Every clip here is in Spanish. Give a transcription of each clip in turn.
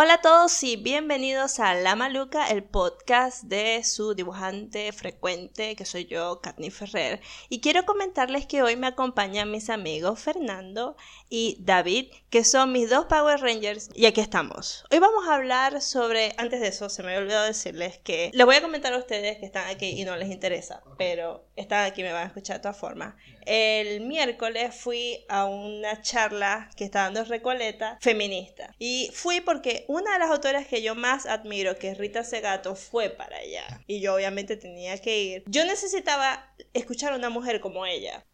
Hola a todos y bienvenidos a La Maluca, el podcast de su dibujante frecuente, que soy yo, Katni Ferrer. Y quiero comentarles que hoy me acompañan mis amigos Fernando y David, que son mis dos Power Rangers. Y aquí estamos. Hoy vamos a hablar sobre. Antes de eso, se me olvidado decirles que. Les voy a comentar a ustedes que están aquí y no les interesa, pero están aquí y me van a escuchar de todas formas. El miércoles fui a una charla que está dando Recoleta feminista. Y fui porque una de las autoras que yo más admiro, que es Rita Segato, fue para allá. Y yo obviamente tenía que ir. Yo necesitaba escuchar a una mujer como ella.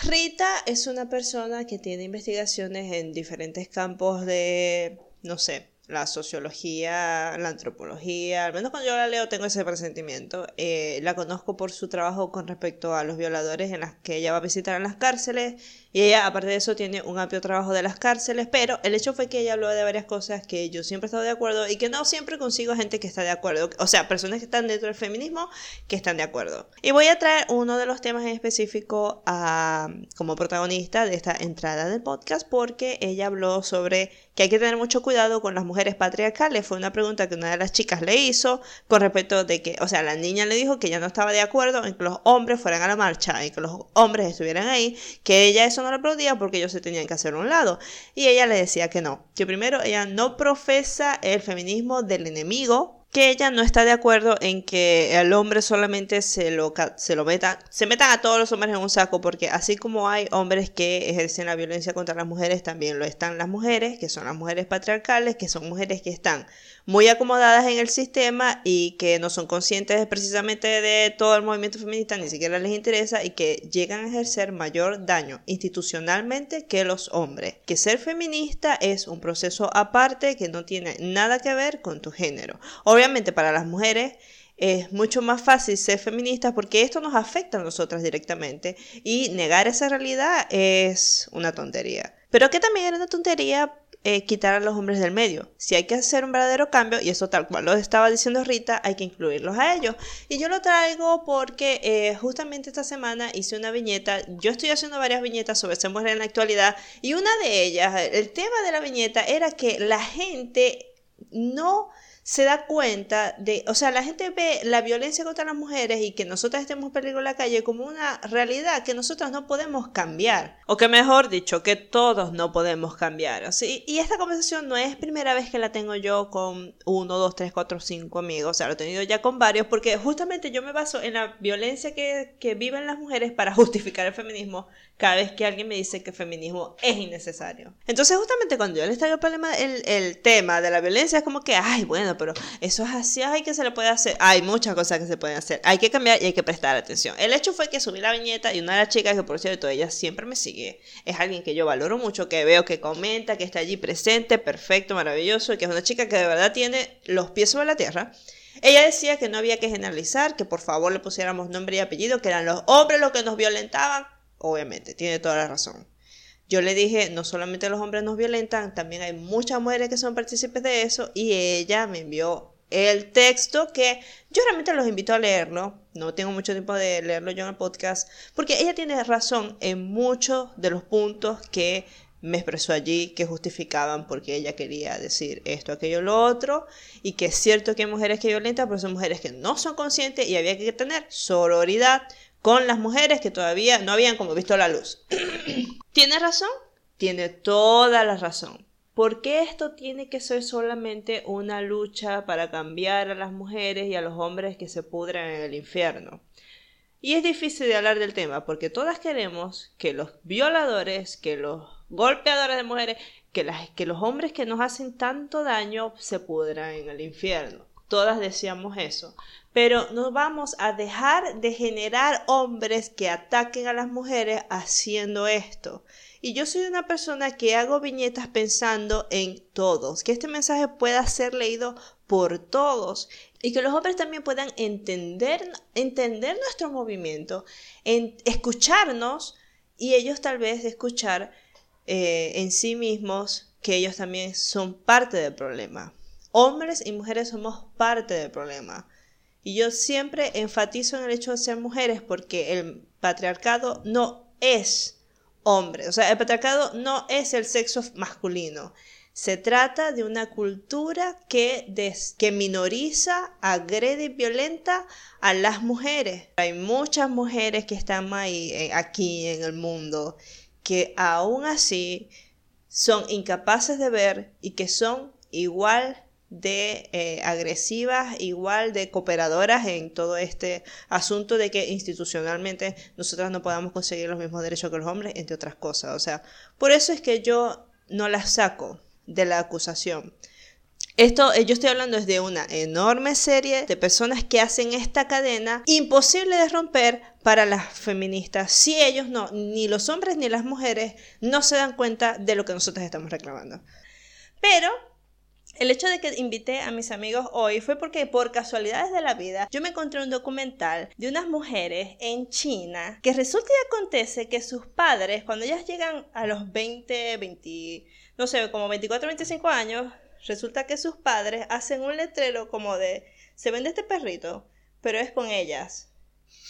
Rita es una persona que tiene investigaciones en diferentes campos de, no sé, la sociología, la antropología, al menos cuando yo la leo tengo ese presentimiento. Eh, la conozco por su trabajo con respecto a los violadores en las que ella va a visitar en las cárceles y ella, aparte de eso, tiene un amplio trabajo de las cárceles, pero el hecho fue que ella habló de varias cosas que yo siempre he estado de acuerdo y que no siempre consigo gente que está de acuerdo. O sea, personas que están dentro del feminismo que están de acuerdo. Y voy a traer uno de los temas en específico a, como protagonista de esta entrada del podcast porque ella habló sobre que hay que tener mucho cuidado con las mujeres patriarcales. Fue una pregunta que una de las chicas le hizo con respecto de que, o sea, la niña le dijo que ella no estaba de acuerdo en que los hombres fueran a la marcha y que los hombres estuvieran ahí, que ella eso no le aplaudía porque ellos se tenían que hacer a un lado. Y ella le decía que no, que primero ella no profesa el feminismo del enemigo, que ella no está de acuerdo en que el hombre solamente se lo, se lo meta, se metan a todos los hombres en un saco, porque así como hay hombres que ejercen la violencia contra las mujeres, también lo están las mujeres, que son las mujeres patriarcales, que son mujeres que están muy acomodadas en el sistema y que no son conscientes precisamente de todo el movimiento feminista, ni siquiera les interesa y que llegan a ejercer mayor daño institucionalmente que los hombres. Que ser feminista es un proceso aparte que no tiene nada que ver con tu género. Obviamente para las mujeres es mucho más fácil ser feminista porque esto nos afecta a nosotras directamente y negar esa realidad es una tontería. Pero que también era una tontería eh, quitar a los hombres del medio. Si hay que hacer un verdadero cambio, y eso tal cual lo estaba diciendo Rita, hay que incluirlos a ellos. Y yo lo traigo porque eh, justamente esta semana hice una viñeta, yo estoy haciendo varias viñetas sobre ser mujer en la actualidad, y una de ellas, el tema de la viñeta era que la gente no se da cuenta de, o sea, la gente ve la violencia contra las mujeres y que nosotras estemos peligro en la calle como una realidad que nosotras no podemos cambiar. O que mejor dicho, que todos no podemos cambiar. Y esta conversación no es primera vez que la tengo yo con uno, dos, tres, cuatro, cinco amigos. O sea, lo he tenido ya con varios porque justamente yo me baso en la violencia que, que viven las mujeres para justificar el feminismo cada vez que alguien me dice que el feminismo es innecesario. Entonces, justamente cuando yo les traigo el, el, el tema de la violencia, es como que, ay, bueno, pero eso es así, hay que se le puede hacer. Hay muchas cosas que se pueden hacer. Hay que cambiar y hay que prestar atención. El hecho fue que subí la viñeta y una de las chicas, que por cierto, ella siempre me sigue, es alguien que yo valoro mucho, que veo que comenta, que está allí presente, perfecto, maravilloso, que es una chica que de verdad tiene los pies sobre la tierra. Ella decía que no había que generalizar, que por favor le pusiéramos nombre y apellido, que eran los hombres los que nos violentaban obviamente, tiene toda la razón. Yo le dije, no solamente los hombres nos violentan, también hay muchas mujeres que son partícipes de eso y ella me envió el texto que yo realmente los invito a leerlo, no tengo mucho tiempo de leerlo yo en el podcast, porque ella tiene razón en muchos de los puntos que me expresó allí que justificaban porque ella quería decir esto, aquello, lo otro, y que es cierto que hay mujeres que violentan, pero son mujeres que no son conscientes y había que tener sororidad con las mujeres que todavía no habían como visto la luz. ¿Tiene razón? Tiene toda la razón. ¿Por qué esto tiene que ser solamente una lucha para cambiar a las mujeres y a los hombres que se pudran en el infierno? Y es difícil de hablar del tema porque todas queremos que los violadores, que los golpeadores de mujeres, que, los hombres que nos hacen tanto daño se pudran en el infierno. Todas deseamos eso. Pero no vamos a dejar de generar hombres que ataquen a las mujeres haciendo esto. Y yo soy una persona que hago viñetas pensando en todos, que este mensaje pueda ser leído por todos y que los hombres también puedan entender, entender nuestro movimiento, en, escucharnos y ellos tal vez escuchar eh, en sí mismos que ellos también son parte del problema. Hombres y mujeres somos parte del problema. Y yo siempre enfatizo en el hecho de ser mujeres porque el patriarcado no es hombre. O sea, el patriarcado no es el sexo masculino. Se trata de una cultura que, des- que minoriza, agrede y violenta a las mujeres. Hay muchas mujeres que están ahí, eh, aquí en el mundo que aún así son incapaces de ver y que son igual de eh, agresivas, igual de cooperadoras en todo este asunto de que institucionalmente nosotras no podamos conseguir los mismos derechos que los hombres, entre otras cosas. O sea, por eso es que yo no las saco de la acusación. Esto, eh, yo estoy hablando es de una enorme serie de personas que hacen esta cadena imposible de romper para las feministas si ellos no, ni los hombres ni las mujeres no se dan cuenta de lo que nosotros estamos reclamando. Pero el hecho de que invité a mis amigos hoy fue porque por casualidades de la vida yo me encontré un documental de unas mujeres en China que resulta y acontece que sus padres cuando ellas llegan a los 20, 20, no sé, como 24, 25 años, resulta que sus padres hacen un letrero como de se vende este perrito, pero es con ellas.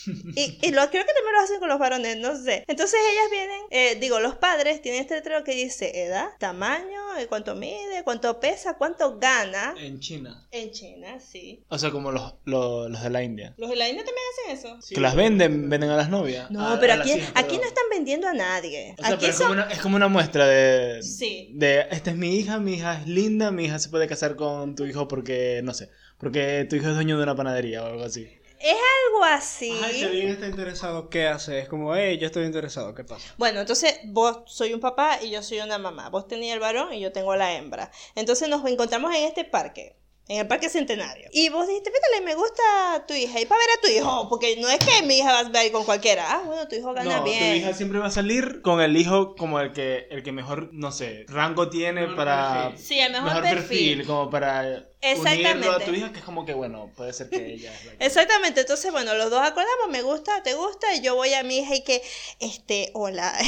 Y, y lo, creo que también lo hacen con los varones, no sé. Entonces ellas vienen, eh, digo, los padres tienen este letrero que dice edad, tamaño, eh, cuánto mide, cuánto pesa, cuánto gana. En China. En China, sí. O sea, como los, los, los de la India. ¿Los de la India también hacen eso? que las venden, venden a las novias. No, A- pero a las aquí, hijas, aquí no están vendiendo a nadie. O sea, aquí pero es, como una, es como una muestra de, Sí. de, esta es mi hija, mi hija es linda, mi hija se puede casar con tu hijo porque, no sé, porque tu hijo es dueño de una panadería o algo así. Es algo así. Ajá, y si alguien está interesado, ¿qué hace? Es como, hey, yo estoy interesado, ¿qué pasa? Bueno, entonces vos soy un papá y yo soy una mamá. Vos tenías el varón y yo tengo la hembra. Entonces nos encontramos en este parque. En el Parque Centenario. Y vos dijiste, fíjate, me gusta tu hija. Y para ver a tu hijo, porque no es que mi hija va a ir con cualquiera. Ah, bueno, tu hijo gana No, bien. tu hija siempre va a salir con el hijo como el que, el que mejor, no sé, rango tiene Mejor para... perfil. Sí, el mejor, perfil. como para Exactamente. unirlo a tu hija, que es como que, bueno, puede ser que ella... es la que- Exactamente, entonces bueno, los dos acordamos, me gusta, te gusta, y yo voy a mi hija y que, este, hola.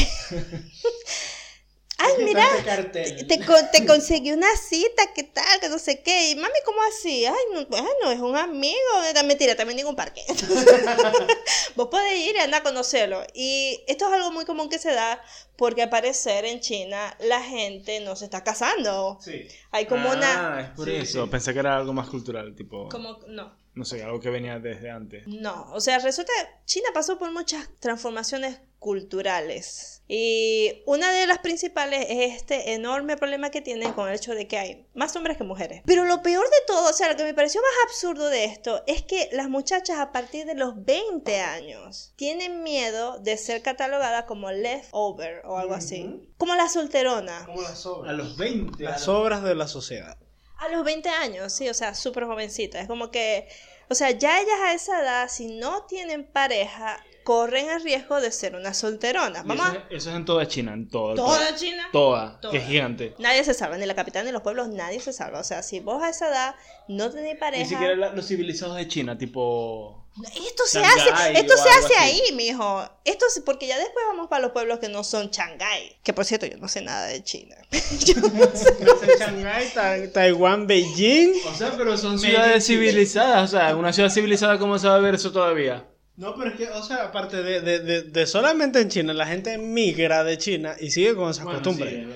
Ay, mira, te, con- te conseguí una cita, ¿qué tal? Que no sé qué. Y mami, ¿cómo así? Ay, no, bueno, es un amigo. Era mentira, también digo un parque. Vos podés ir y andar a conocerlo. Y esto es algo muy común que se da porque al parecer en China la gente no se está casando. Sí. Hay como ah, una... es por Sí, eso. sí. Pensé que era algo más cultural, tipo... Como, no. No sé, algo que venía desde antes. No, o sea, resulta China pasó por muchas transformaciones culturales y una de las principales es este enorme problema que tienen con el hecho de que hay más hombres que mujeres. Pero lo peor de todo, o sea, lo que me pareció más absurdo de esto es que las muchachas a partir de los 20 años tienen miedo de ser catalogadas como leftover o algo así, como la solterona. Como las obras. A los 20. Las obras de la sociedad. A los 20 años, sí, o sea, súper jovencita. Es como que, o sea, ya ellas a esa edad, si no tienen pareja, corren el riesgo de ser una solterona. Vamos Eso, eso es en toda China, en todo el Toda país. China. Toda, Toda. que es gigante. Nadie se salva, ni la capital ni los pueblos, nadie se salva. O sea, si vos a esa edad no tenés pareja... Ni siquiera la- los civilizados de China, tipo... Esto se Shanghái hace, esto se hace así. ahí, mijo. Esto es porque ya después vamos para los pueblos que no son Shanghái. Que por cierto, yo no sé nada de China. Yo no sé. Shanghái, Ta- Taiwán, Beijing. O sea, pero son ciudades civilizadas. O sea, una ciudad civilizada, ¿cómo se va a ver eso todavía? No, pero es que, o sea, aparte de, de, de, de solamente en China, la gente migra de China y sigue con esas costumbres.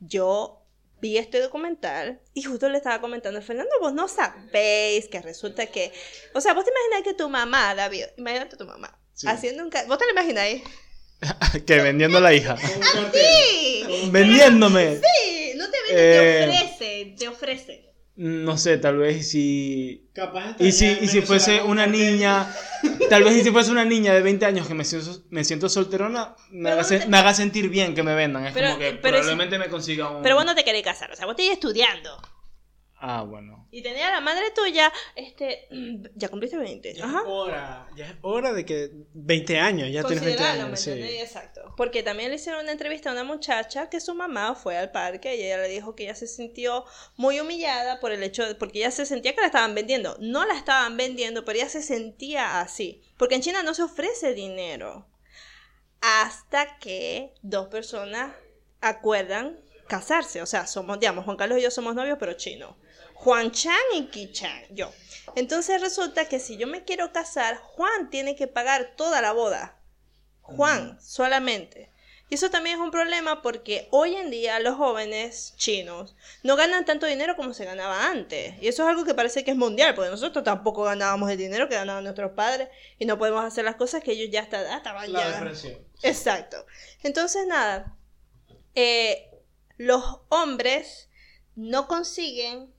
yo vi este documental y justo le estaba comentando a Fernando, vos no sabéis que resulta que, o sea, vos te imaginas que tu mamá, David, imagínate tu mamá, Sí. haciendo un, ca- vos te lo imagináis, que vendiendo a la hija. sí, Vendiéndome. sí, no te vende, Eh, te ofrece, te ofrece. No sé, tal vez si... Capaz Y si, y si fuese una niña, tal vez y si fuese una niña de 20 años que me siento, me siento solterona, me haga, vos se- te- me haga sentir bien que me vendan. Es Pero- como que pero es- probablemente me consiga un... Pero vos no te querés casar, o sea, vos te ibas estudiando. Ah, bueno. Y tenía a la madre tuya, este, ya cumpliste 20. Ya Ajá. es hora, ya es hora de que 20 años, ya tienes 20 Considerarlo, años. ¿me Sí. Exacto. Porque también le hicieron una entrevista a una muchacha que su mamá fue al parque y ella le dijo que ella se sintió muy humillada por el hecho de, porque ella se sentía que la estaban vendiendo. No la estaban vendiendo, pero ella se sentía así. Porque en China no se ofrece dinero. Hasta que dos personas acuerdan casarse. O sea, somos, digamos, Juan Carlos y yo somos novios, pero chinos. Juan Chan y Ki Chan, yo. Entonces resulta que si yo me quiero casar, Juan tiene que pagar toda la boda. Juan, solamente. Y eso también es un problema porque hoy en día los jóvenes chinos no ganan tanto dinero como se ganaba antes. Y eso es algo que parece que es mundial, porque nosotros tampoco ganábamos el dinero que ganaban nuestros padres y no podemos hacer las cosas que ellos ya hasta- estaban La ya. depresión. Exacto. Entonces, nada, eh, los hombres no consiguen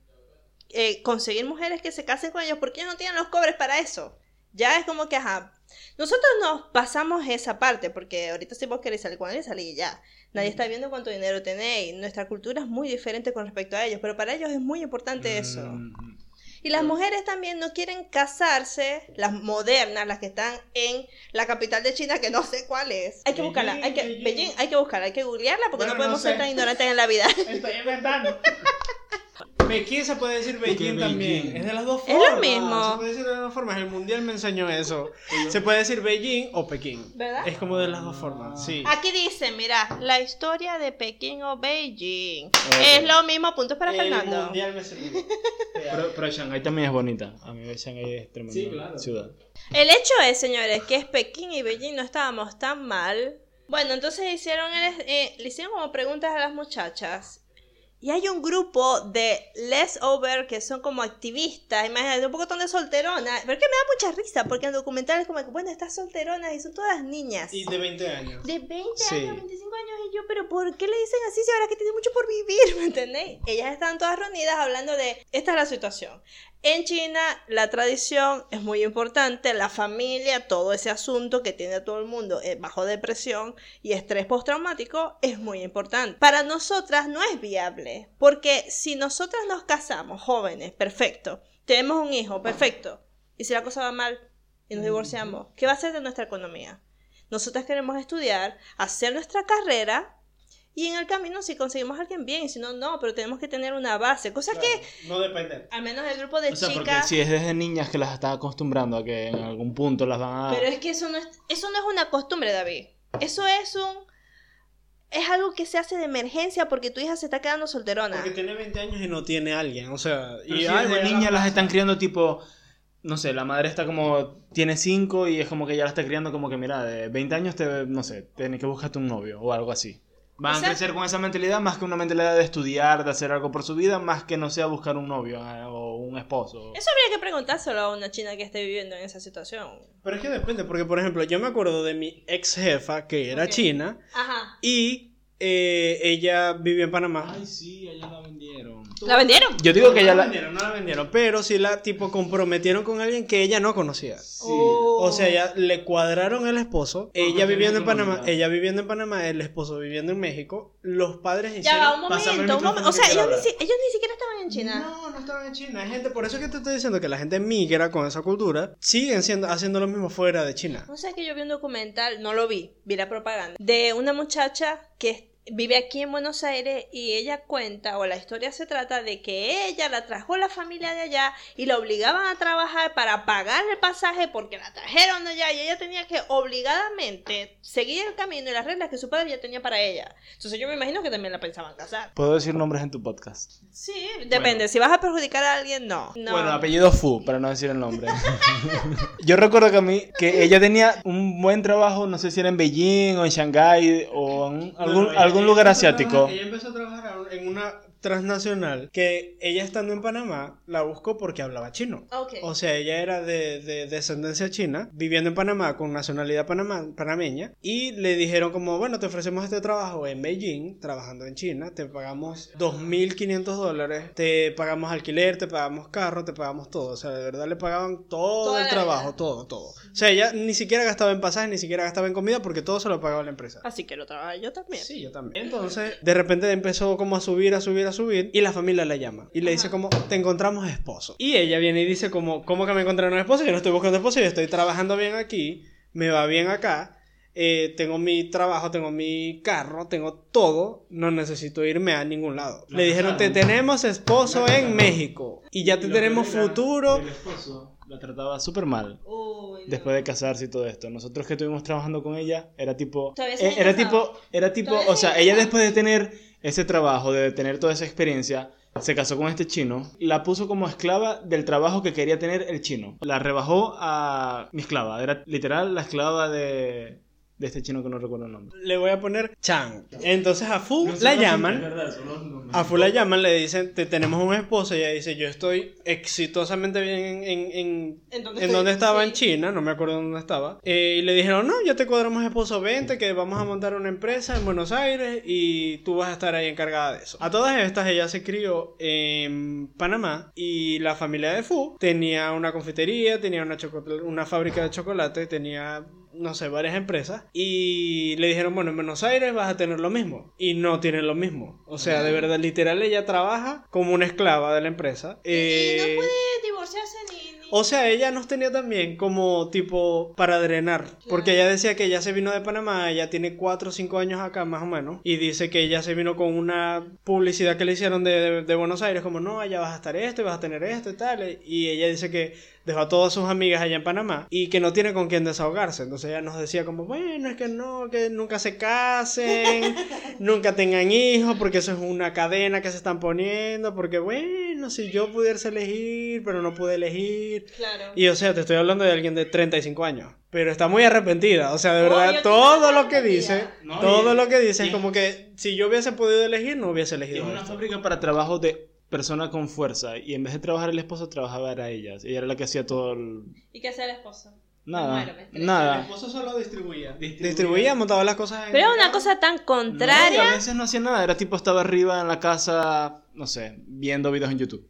eh, conseguir mujeres que se casen con ellos porque ellos no tienen los cobres para eso. Ya es como que, ajá, nosotros nos pasamos esa parte porque ahorita si vos queréis salir con él, salí y ya. Nadie está viendo cuánto dinero tenéis. Nuestra cultura es muy diferente con respecto a ellos, pero para ellos es muy importante eso. Y las mujeres también no quieren casarse, las modernas, las que están en la capital de China, que no sé cuál es. Hay que Beijing, buscarla, hay que, Beijing. Beijing, hay que buscarla, hay que googlearla porque Bueno, no podemos no sé. ser tan ignorantes en la vida. Estoy inventando. Pekín se puede decir Beijing Beijing. también. Es de las dos Es lo formas. mismo. Se puede decir de las dos formas. El mundial me enseñó eso. Se puede decir Beijing o Pekín. ¿Verdad? Es como de las dos formas. Sí. Aquí dice, mira, la historia de Pekín o Beijing. Es lo mismo, puntos para el Fernando. mundial me sirvió. Pero, pero Shanghái también es bonita. A mí Shanghái es tremenda Sí, claro. ciudad. El hecho es, señores, que es Pekín y Beijing no estábamos tan mal. Bueno, entonces hicieron el- eh, le hicieron como preguntas a las muchachas. Y hay un grupo de leftover que son como activistas, imagínate, un poco de solteronas. Pero es que me da mucha risa, porque en el documental es como que, bueno, estas solteronas y son todas niñas. Y de 20 años. De 20 Sí. años, 25 años, y yo, pero ¿por qué le dicen así si ahora que tiene mucho por vivir? ¿Me entendéis? Ellas están todas reunidas hablando de, esta es la situación. En China, la tradición es muy importante, la familia, todo ese asunto que tiene a todo el mundo eh, bajo depresión y estrés postraumático es muy importante. Para nosotras no es viable, porque si nosotras nos casamos jóvenes, perfecto, tenemos un hijo, perfecto, y si la cosa va mal y nos divorciamos, ¿qué va a ser de nuestra economía? Nosotras queremos estudiar, hacer nuestra carrera y en el camino si conseguimos a alguien bien, y si no, no, pero tenemos que tener una base, cosa Claro, que No depender. al menos el grupo de O sea, porque chicas... si es desde niñas que las están acostumbrando a que en algún punto las van a... Pero es que eso no es, eso no es una costumbre, David. Eso es un... Es algo que se hace de emergencia porque tu hija se está quedando solterona. Porque tiene 20 años y no tiene alguien. O sea, Pero y si ay, desde voy a- niñas las están criando tipo... No sé, la madre está como... Tiene 5 y es como que ya la está criando como que, mira, de 20 años te... No sé, tienes que buscarte un novio o algo así. Van a crecer con esa mentalidad más que una mentalidad de estudiar, de hacer algo por su vida, más que no sea buscar un novio eh, o un esposo. Eso habría que preguntárselo a una china que esté viviendo en esa situación. Pero es que depende, porque por ejemplo, yo me acuerdo de mi ex jefa que era china Ajá. y eh, ella vivía en Panamá. Ay, sí, la vendieron. Yo digo que no ya la la... vendieron, no la vendieron, pero sí la tipo comprometieron con alguien que ella no conocía. Oh. O sea, ya le cuadraron el esposo, ella viviendo en Panamá, ella viviendo en Panamá, el esposo viviendo en México, los padres Ya hicieron... va, un momento, un momento. O sea, quiero ellos ni, hablar. si- ellos ni siquiera estaban en China. No, no estaban en China. Hay gente, por eso es que te estoy diciendo que la gente migra con esa cultura, siguen siendo, haciendo lo mismo fuera de China. O sea que yo vi un documental, no lo vi, vi la propaganda, de una muchacha que vive aquí en Buenos Aires y ella cuenta, o la historia se trata de que ella la trajo la familia de allá y la obligaban a trabajar para pagar el pasaje porque la trajeron de allá y ella tenía que obligadamente seguir el camino y las reglas que su padre ya tenía para ella. Entonces yo me imagino que también la pensaban casar. ¿Puedo decir nombres en tu podcast? Sí, depende, si vas a perjudicar a alguien, no. no. Bueno, apellido Fu, para no decir el nombre. Yo recuerdo que a mí, que ella tenía un buen trabajo, no sé si era en Beijing o en Shanghái o en algún, algún ella lugar asiático. ella empezó a trabajar en una transnacional que ella estando en Panamá la buscó porque hablaba chino. Ok. O sea, ella era de, de descendencia china, viviendo en Panamá con nacionalidad panama- panameña, y le dijeron como, bueno, te ofrecemos este trabajo en Beijing, trabajando en China, te pagamos 2.500 dólares, te pagamos alquiler, te pagamos carro, te pagamos todo. O sea, de verdad le pagaban todo Toda el trabajo, vida. todo, todo. O sea, ella ni siquiera gastaba en pasajes, ni siquiera gastaba en comida, porque todo se lo pagaba la empresa. Así que lo trabajé yo también. Sí, yo también. Entonces, de repente empezó como a subir, a subir, a subir, y la familia la llama. Y le dice como, te encontramos esposo. Y ella viene y dice como, ¿cómo que me encontraron esposo? Yo no estoy buscando esposo, yo estoy trabajando bien aquí, me va bien acá, eh, tengo mi trabajo, tengo mi carro, tengo todo, no necesito irme a ningún lado. La le dijeron, te tenemos esposo en México, y ya te tenemos futuro. El esposo la trataba súper mal. No. Después de casarse y todo esto. Nosotros que estuvimos trabajando con ella, era tipo. Eh, era casados. tipo. Era tipo. O sea, ella después de tener ese trabajo, de tener toda esa experiencia, se casó con este chino. La puso como esclava del trabajo que quería tener el chino. La rebajó a mi esclava. Era literal la esclava de. De este chino que no recuerdo el nombre. Le voy a poner Chang. Entonces a Fu No la llaman. ¿verdad? Son los nombres. A Fu la llaman, le dicen, te tenemos un esposo, y ella dice, yo estoy exitosamente bien en, en, en, donde estaba, Sí. en China, no me acuerdo dónde estaba. Eh, y le dijeron, no, ya te cuadramos esposo, vente, que vamos a montar una empresa en Buenos Aires y tú vas a estar ahí encargada de eso. A todas estas, ella se crió en Panamá y la familia de Fu tenía una confitería, tenía una, una fábrica de chocolate, tenía no sé, varias empresas y le dijeron, bueno, en Buenos Aires vas a tener lo mismo y no tienen lo mismo. O sea, de verdad, literal, ella trabaja como una esclava de la empresa. Y Eh, no puede divorciarse ni... ni- o sea, ella nos tenía también como tipo para drenar. Porque ella decía que ella se vino de Panamá, ella tiene 4 o 5 años acá más o menos. Y dice que ella se vino con una publicidad que le hicieron de, de- de Buenos Aires, como no, allá vas a estar esto y vas a tener esto y tal. Y ella dice que dejó a todas sus amigas allá en Panamá y que no tiene con quién desahogarse. Entonces ella nos decía como, bueno, es que no, que nunca se casen, nunca tengan hijos, porque eso es una cadena que se están poniendo, porque bueno, si yo pudiese elegir, pero no pude elegir. Claro. Y o sea, te estoy hablando de alguien de 35 años. Pero está muy arrepentida. O sea, de verdad, todo lo que dice. No, todo lo que dice es como que si yo hubiese podido elegir, no hubiese Es elegido una esto. fábrica para trabajo de persona con fuerza y en vez de trabajar el esposo trabajaba era ella. Ella era la que hacía todo el... ¿Y qué hace el esposo? Nada, me estresa. El nada. esposo solo distribuía. Distribuía. Distribuía, montaba las cosas en Pero una cosa tan No, contraria. a veces no hacía nada, era tipo estaba arriba en la casa, no sé, viendo videos en YouTube.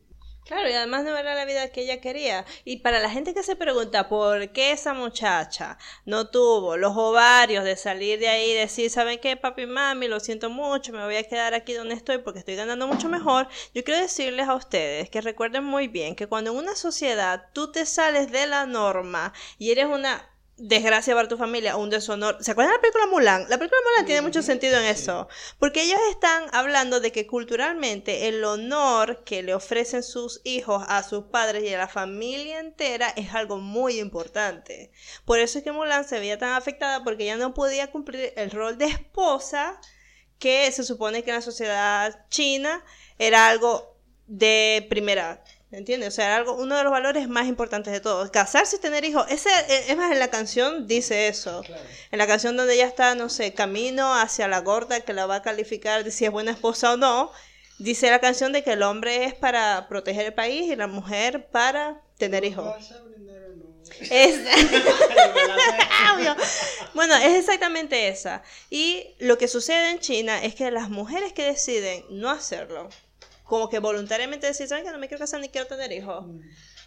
Claro, y además no era la vida que ella quería. Y para la gente que se pregunta por qué esa muchacha no tuvo los ovarios de salir de ahí y decir, ¿saben qué, papi mami? Lo siento mucho, me voy a quedar aquí donde estoy porque estoy ganando mucho mejor. Yo quiero decirles a ustedes que recuerden muy bien que cuando en una sociedad tú te sales de la norma y eres una desgracia para tu familia, un deshonor. ¿Se acuerdan de la película Mulan? La película Mulan tiene mucho sentido en eso, porque ellos están hablando de que culturalmente el honor que le ofrecen sus hijos a sus padres y a la familia entera es algo muy importante. Por eso es que Mulan se veía tan afectada porque ella no podía cumplir el rol de esposa que se supone que en la sociedad china era algo de primera ¿Entiendes? O sea, algo, uno de los valores más importantes de todos. Casarse y tener hijos. Ese, eh, es más, en la canción dice eso. En la canción donde ella está, no sé, camino hacia la gorda que la va a calificar de si es buena esposa o no. Dice la canción de que el hombre es para proteger el país y la mujer para tener hijos. Es... Bueno, es exactamente esa. Y lo que sucede en China es que las mujeres que deciden no hacerlo, como que voluntariamente decir, ¿saben que no me quiero casar ni quiero tener hijos?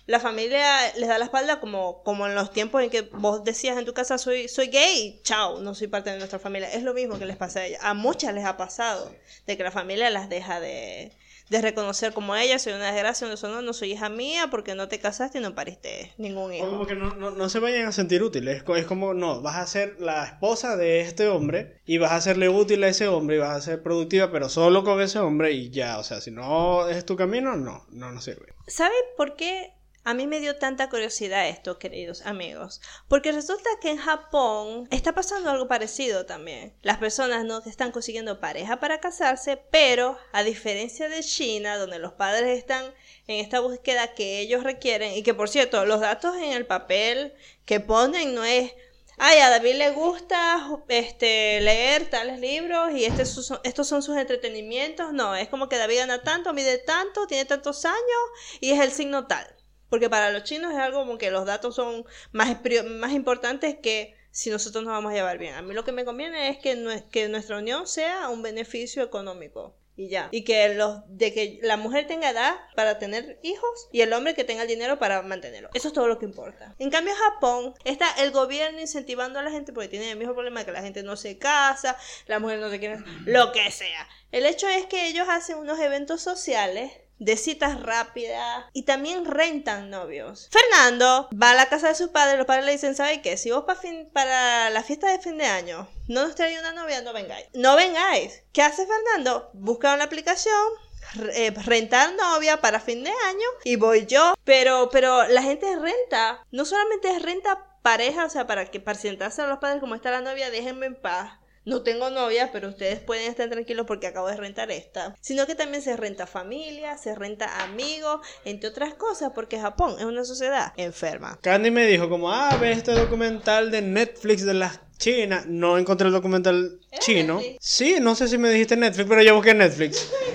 La familia les da la espalda como, como en los tiempos en que vos decías en tu casa soy, soy gay, chao, no soy parte de nuestra familia. Es lo mismo que les pasa a ellas. A muchas les ha pasado de que la familia las deja de, de reconocer como ella, soy una desgracia, un deshonor, no soy hija mía porque no te casaste y no pariste ningún O hijo. como que no, no, no se vayan a sentir útiles. Es, co- es como, no, vas a ser la esposa de este hombre y vas a serle útil a ese hombre y vas a ser productiva, pero solo con ese hombre y ya. O sea, si no es tu camino, no, no nos sirve. ¿Saben por qué a mí me dio tanta curiosidad esto, queridos amigos? Porque resulta que en Japón está pasando algo parecido también. Las personas no están consiguiendo pareja para casarse, pero a diferencia de China, donde los padres están en esta búsqueda que ellos requieren, y que por cierto, los datos en el papel que ponen no es Ay, a David le gusta este, leer tales libros y este, estos son sus entretenimientos. No, es como que David gana tanto, mide tanto, tiene tantos años y es el signo tal. Porque para los chinos es algo como que los datos son más, más importantes que si nosotros nos vamos a llevar bien. A mí lo que me conviene es que, que nuestra unión sea un beneficio económico. Y ya. Y que los, de que la mujer tenga edad para tener hijos y el hombre que tenga el dinero para mantenerlo. Eso es todo lo que importa. En cambio, Japón está el gobierno incentivando a la gente porque tiene el mismo problema que la gente no se casa, la mujer no se quiere, lo que sea. El hecho es que ellos hacen unos eventos sociales de citas rápidas y también rentan novios. Fernando va a la casa de sus padres, los padres le dicen, ¿sabe qué? Si vos pa fin- para la fiesta de fin de año no nos trae una novia, no vengáis. No vengáis. ¿Qué hace Fernando? Busca una aplicación, eh, rentar novia para fin de año y voy yo. Pero, pero la gente renta, no solamente es renta pareja, o sea, para que para sentarse a los padres como está la novia, déjenme en paz. No tengo novia, pero ustedes pueden estar tranquilos porque acabo de rentar esta. Sino que también se renta familia, se renta amigos, entre otras cosas, porque Japón es una sociedad enferma. Candy me dijo como, ah, ve este documental de Netflix de las China. No encontré el documental ¿Era chino. Netflix? Sí, no sé si me dijiste Netflix, pero yo busqué Netflix.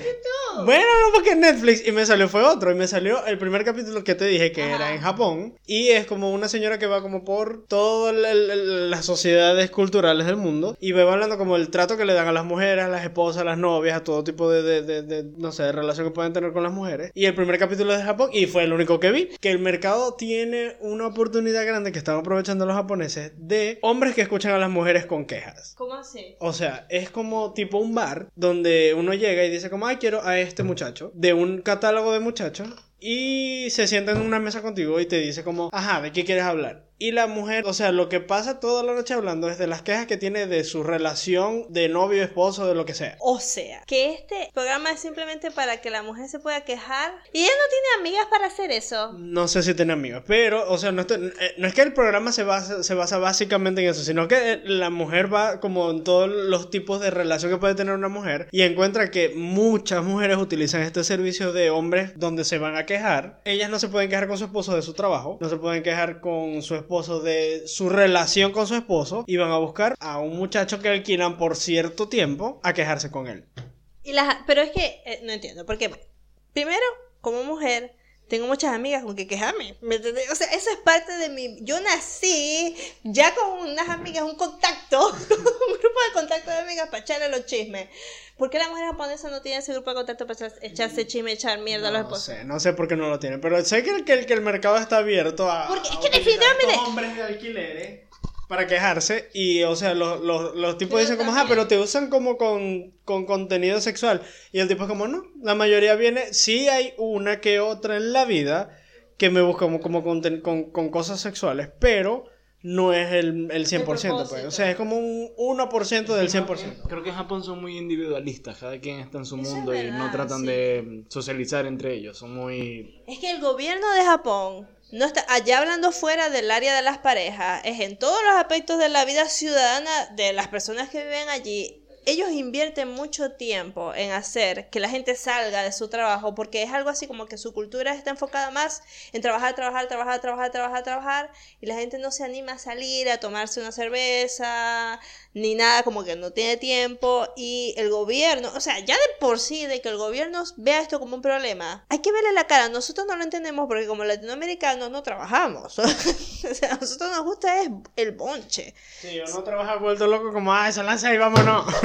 Bueno, no busqué Netflix y me salió fue otro. Y me salió el primer capítulo que te dije que Ajá. era en Japón. Y es como una señora que va como por todas las sociedades culturales del mundo. Y va hablando como el trato que le dan a las mujeres, a las esposas, a las novias, a todo tipo de, de, de- de, no sé, de relación que pueden tener con las mujeres. Y el primer capítulo es de Japón y fue el único que vi. Que el mercado tiene una oportunidad grande que están aprovechando los japoneses de hombres que escuchan a las mujeres con quejas. ¿Cómo así? O sea, es como tipo un bar donde uno llega y dice como, ay, quiero a este muchacho, de un catálogo de muchachos, y se sienta en una mesa contigo y te dice como, ajá, ¿de qué quieres hablar? Y la mujer, o sea, lo que pasa toda la noche hablando es de las quejas que tiene de su relación de novio, esposo, de lo que sea. O sea, que este programa es simplemente para que la mujer se pueda quejar. Y ella no tiene amigas para hacer eso. No sé si tiene amigos, pero, o sea, no, estoy- eh, no es que el programa se basa, se basa básicamente en eso, sino que eh, la mujer va como en todos los tipos de relación que puede tener una mujer y encuentra que muchas mujeres utilizan este servicio de hombres donde se van a quejar. Ellas no se pueden quejar con su esposo de su trabajo, no se pueden quejar con su esposo de su relación con su esposo y van a buscar a un muchacho que alquilan por cierto tiempo a quejarse con él. Y las, pero es que eh, no entiendo, porque primero, como mujer, tengo muchas amigas con que quejarme. ¿me entendés? O sea, eso es parte de mi. Yo nací ya con unas amigas, un contacto, un grupo de contacto de amigas para echarle los chismes. ¿Por qué la mujer japonesa no tiene ese grupo de contacto para echar- echarse chisme, echar mierda a los No esposos? sé, no sé por qué no lo tienen, pero sé que el, que el, que el mercado está abierto a, Porque es a que utilizar definitivamente- hombres de alquileres para quejarse y, o sea, los, los, los tipos Pero dicen como, ah, pero te usan como con, con contenido sexual y el tipo es como, no, la mayoría viene, sí hay una que otra en la vida que me busca como, como conten- con, con cosas sexuales, pero no es el, el 100%, pues. o sea, es como un 1% del 100%. Creo que en Japón son muy individualistas, cada quien está en su Eso es mundo y verdad, no tratan sí. de socializar entre ellos, son muy... Es que el gobierno de Japón no está allá hablando fuera del área de las parejas, es en todos los aspectos de la vida ciudadana de las personas que viven allí. Ellos invierten mucho tiempo en hacer que la gente salga de su trabajo porque es algo así como que su cultura está enfocada más en trabajar, trabajar, trabajar, trabajar, trabajar, trabajar y la gente no se anima a salir a tomarse una cerveza ni nada como que no tiene tiempo y el gobierno, o sea, ya de por sí de que el gobierno vea esto como un problema, hay que verle la cara, nosotros no lo entendemos porque como latinoamericanos no trabajamos, o sea, a nosotros nos gusta es el bonche. Sí, uno trabaja vuelto loco como, ah, esa lanza y vámonos.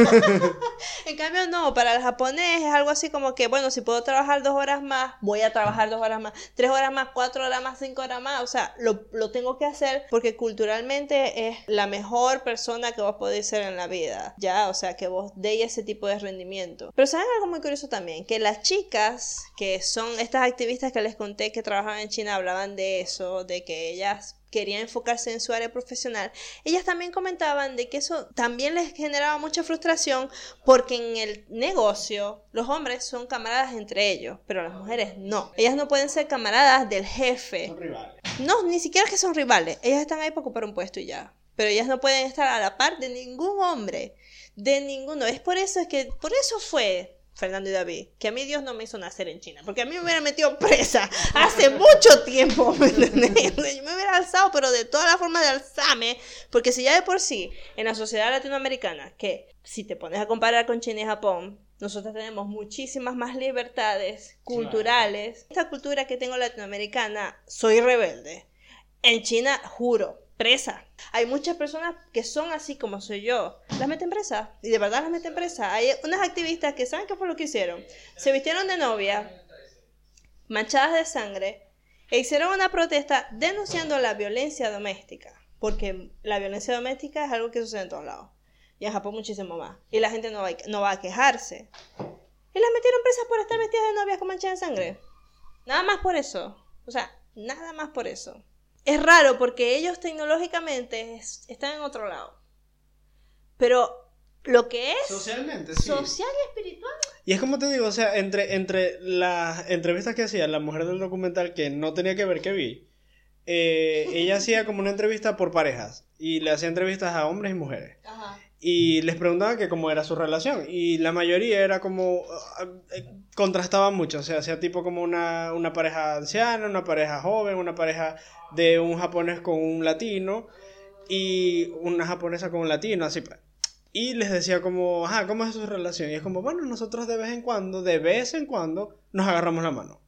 En cambio, no, para el japonés es algo así como que, bueno, si puedo trabajar dos horas más, voy a trabajar dos horas más, tres horas más, cuatro horas más, cinco horas más, o sea, lo, lo tengo que hacer porque culturalmente es la mejor persona que vos ser en la vida, ya, o sea, que vos deis ese tipo de rendimiento. Pero saben algo muy curioso también, que las chicas que son estas activistas que les conté que trabajaban en China hablaban de eso, de que ellas querían enfocarse en su área profesional, ellas también comentaban de que eso también les generaba mucha frustración porque en el negocio los hombres son camaradas entre ellos, pero las mujeres no. Ellas no pueden ser camaradas del jefe. Son rivales. No, ni siquiera que son rivales. Ellas están ahí para ocupar un puesto y ya. Pero ellas no pueden estar a la par de ningún hombre. De ninguno. Es por eso es que, por eso fue Fernando y David, que a mí Dios no me hizo nacer en China, porque a mí me hubiera metido presa hace mucho tiempo, ¿me entendés? Yo me hubiera alzado, pero de toda la forma de alzarme, porque si ya de por sí, en la sociedad latinoamericana, que si te pones a comparar con China y Japón, nosotros tenemos muchísimas más libertades culturales. Esta cultura que tengo latinoamericana, soy rebelde. En China, juro, presa. Hay muchas personas que son así como soy yo. Las meten presa. Y de verdad las meten presa. Hay unas activistas que saben qué fue lo que hicieron. Se vistieron de novia, manchadas de sangre, e hicieron una protesta denunciando la violencia doméstica. Porque la violencia doméstica es algo que sucede en todos lados. Y en Japón muchísimo más. Y la gente no va, a- quejarse. Y las metieron presas por estar vestidas de novias con manchas de sangre. Nada más por eso. O sea, nada más por eso. Es raro porque ellos tecnológicamente es- están en otro lado. Pero lo que es Socialmente, sí. social y espiritual. Y es como te digo, o sea, entre, entre las entrevistas que hacía la mujer del documental que no tenía que ver que vi, eh, ella hacía como una entrevista por parejas y le hacía entrevistas a hombres y mujeres. Ajá. Y les preguntaba que cómo era su relación. Y la mayoría era como. ah, eh, contrastaban mucho. O sea, hacía tipo como una, una pareja anciana, una pareja joven, una pareja de un japonés con un latino. y una japonesa con un latino, así pues. Y les decía como, ajá, ¿cómo es su relación? Y es como, bueno, nosotros de vez en cuando, de vez en cuando, nos agarramos la mano.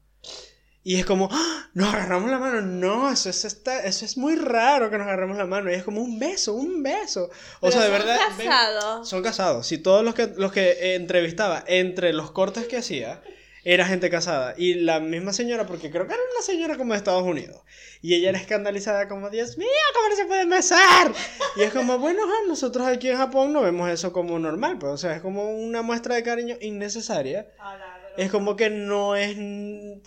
Y es como, ¡Ah! nos agarramos la mano. No, eso es, está, eso es muy raro que nos agarremos la mano. Y es como un beso, un beso. O Pero sea, de son verdad. ven- casados. son casados. Si todos los que, los que entrevistaba, entre los cortes que hacía, era gente casada. Y la misma señora, porque creo que era una señora como de Estados Unidos. Y ella era escandalizada como, Dios mío, ¿cómo no se pueden besar? Y es como, bueno, nosotros aquí en Japón no vemos eso como normal. Pues, o sea, es como una muestra de cariño innecesaria. Es como que no es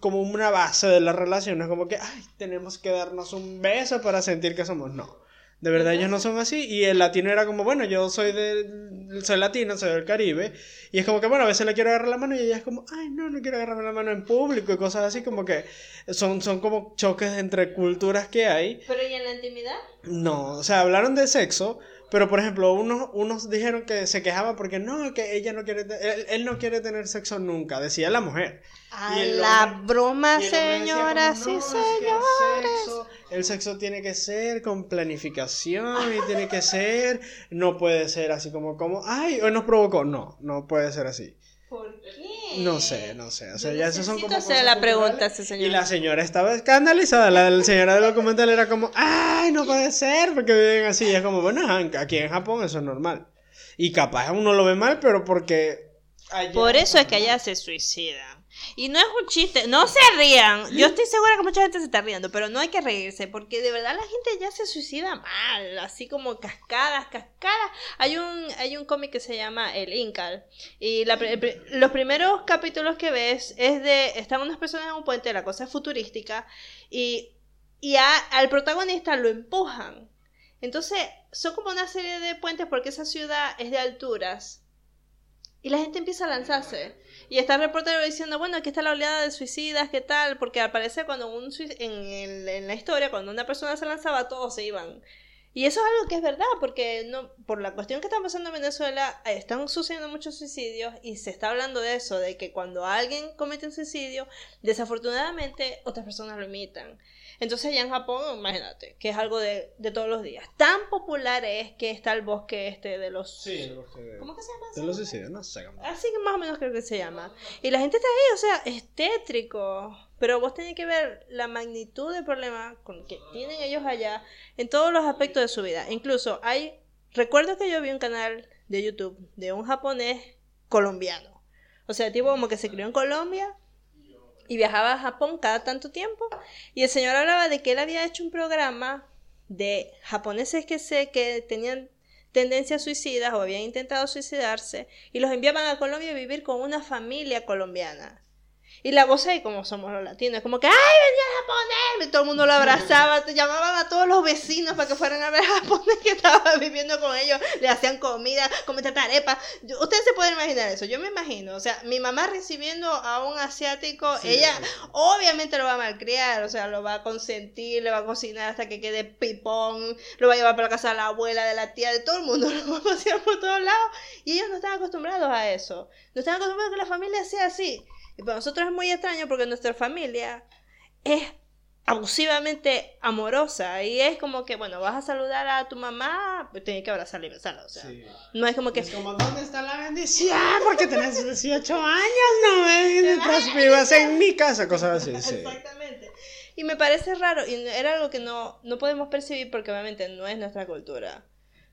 como una base de la relación. Es como que, ay, tenemos que darnos un beso para sentir que somos. No. De verdad ellos no son así. Y el latino era como, bueno, yo soy de, soy latino, soy del Caribe. Y es como que, bueno, a veces le quiero agarrar la mano y ella es como, ay, no, no quiero agarrarme la mano en público y cosas así. Como que son, son como choques entre culturas que hay. Pero ¿y en la intimidad? No, o sea, hablaron de sexo, pero por ejemplo, unos, unos dijeron que se quejaban porque no, que ella no quiere, él, él no quiere tener sexo nunca, decía la mujer. A la hombre- broma, decía como, señoras "No, y es que el señores. sexo- El sexo tiene que ser con planificación y tiene que ser, no puede ser así como, como, ay, hoy nos provocó. No, no puede ser así. ¿Por qué? No sé, no sé. O sea, ya esas son como. hacer cosas la pregunta ese señor. Y la señora estaba escandalizada. La, la señora del documental era como, ay, no puede ser, porque viven así. Y es como, bueno, aquí en Japón eso es normal. Y capaz uno lo ve mal, pero porque. allá- Por eso es que allá se suicidan. Y no es un chiste, no se rían. Yo estoy segura que mucha gente se está riendo, pero no hay que reírse, porque de verdad la gente ya se suicida mal, así como cascadas, cascadas. Hay un, hay un cómic que se llama El Incal, y los primeros capítulos que ves es de, están unas personas en un puente, la cosa es futurística, y, y al protagonista lo empujan. Entonces, son como una serie de puentes porque esa ciudad es de alturas. Y la gente empieza a lanzarse. Y está el reportero diciendo, bueno, aquí está la oleada de suicidas, ¿qué tal? Porque al parecer cuando un en, el- en la historia, cuando una persona se lanzaba, todos se iban. Y eso es algo que es verdad, porque no, por la cuestión que está pasando en Venezuela, eh, están sucediendo muchos suicidios y se está hablando de eso, de que cuando alguien comete un suicidio, desafortunadamente otras personas lo imitan. Entonces allá en Japón, imagínate, que es algo de, de todos los días. Tan popular es que está el bosque este de los... Sí, el bosque de, ¿Cómo que se llama? de los suicidios, no sé. Así que más o menos creo que se llama. Y la gente está ahí, o sea, es tétrico. Pero vos tenés que ver la magnitud del problema con que tienen ellos allá en todos los aspectos de su vida. Incluso hay, recuerdo que yo vi un canal de YouTube de un japonés colombiano. O sea, tipo como que se crió en Colombia y viajaba a Japón cada tanto tiempo. Y el señor hablaba de que él había hecho un programa de japoneses que sé que tenían tendencias suicidas o habían intentado suicidarse y los enviaban a Colombia a vivir con una familia colombiana. Y la voz ahí, como somos los latinos, es como que ¡ay, venía el japonés! Y todo el mundo lo abrazaba, te llamaban a todos los vecinos para que fueran a ver al japonés que estaba viviendo con ellos, le hacían comida, comete arepa. Yo- Ustedes se pueden imaginar eso, yo me imagino, o sea, mi mamá recibiendo a un asiático, Sí, ella sí. obviamente lo va a malcriar, o sea, lo va a consentir, le va a cocinar hasta que quede pipón, lo va a llevar para la casa de la abuela, de la tía, de todo el mundo, lo va a pasear por todos lados. Y ellos no están acostumbrados a eso. No están acostumbrados a que la familia sea así. Y para nosotros es muy extraño porque nuestra familia es abusivamente amorosa. Y es como que, bueno, vas a saludar a tu mamá, pues tienes que abrazarla y besarla. O sea, Sí. no es como que... Es como, ¿dónde está la bendición? Porque tenés 18 años, no mientras vivas en mi casa, cosas así, sí. Exactamente. Y me parece raro, y era algo que no, no podemos percibir porque obviamente no es nuestra cultura.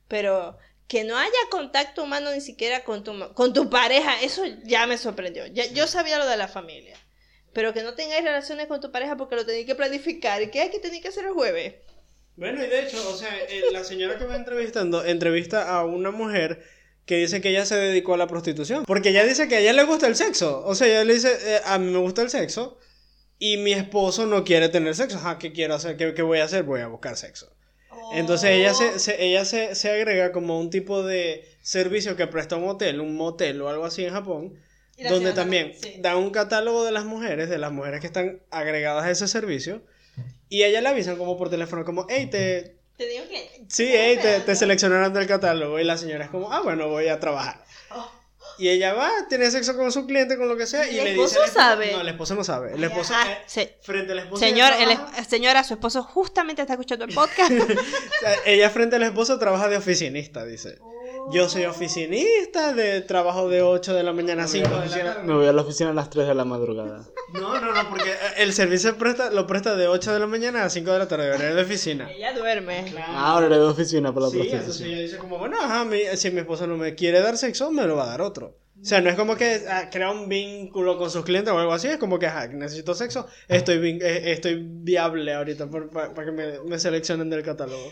Pero que no haya contacto humano ni siquiera con tu, con tu pareja, eso ya me sorprendió. Ya, yo sabía lo de la familia. Pero que no tengáis relaciones con tu pareja porque lo tenéis que planificar. ¿Y qué hay que tenéis que hacer el jueves? Bueno, y de hecho, o sea, eh, la señora que va entrevistando entrevista a una mujer que dice que ella se dedicó a la prostitución. Porque ella dice que a ella le gusta el sexo. O sea, ella le dice, eh, a mí me gusta el sexo y mi esposo no quiere tener sexo. Ajá, ¿qué quiero hacer? ¿Qué, qué voy a hacer? Voy a buscar sexo. Entonces ella, se, se- ella se, se agrega como un tipo de servicio que presta un hotel, un motel o algo así en Japón, donde también sí. da un catálogo de las mujeres, de las mujeres que están agregadas a ese servicio, y a ella le avisan como por teléfono, como, hey, te... Tenía un cliente. Sí, hey, te, te seleccionaron del catálogo, y la señora es como, ah, bueno, voy a trabajar. Y ella va, tiene sexo con su cliente, con lo que sea, y ¿El le esposo dice... esposo- sabe? No, el esposo no sabe. El esposo... Ah, eh, frente al esposo... Señor, el es- señora, su esposo justamente está escuchando el podcast. ella frente al esposo trabaja de oficinista, dice. Yo soy oficinista, de trabajo de 8 de la mañana a 5 de la tarde. Me voy a la oficina a las 3 de la madrugada. No, no, no, porque el servicio presta, lo presta de 8 de la mañana a 5 de la tarde, horario de oficina. Ella duerme. Ah, hora de oficina para la Sí, entonces ella dice como, bueno, ajá, mi- si mi esposo no me quiere dar sexo, me lo va a dar otro. O sea, no es como que ah, crea un vínculo con sus clientes o algo así, es como que, ajá, necesito sexo, estoy, eh, estoy viable ahorita para que me, me seleccionen del catálogo.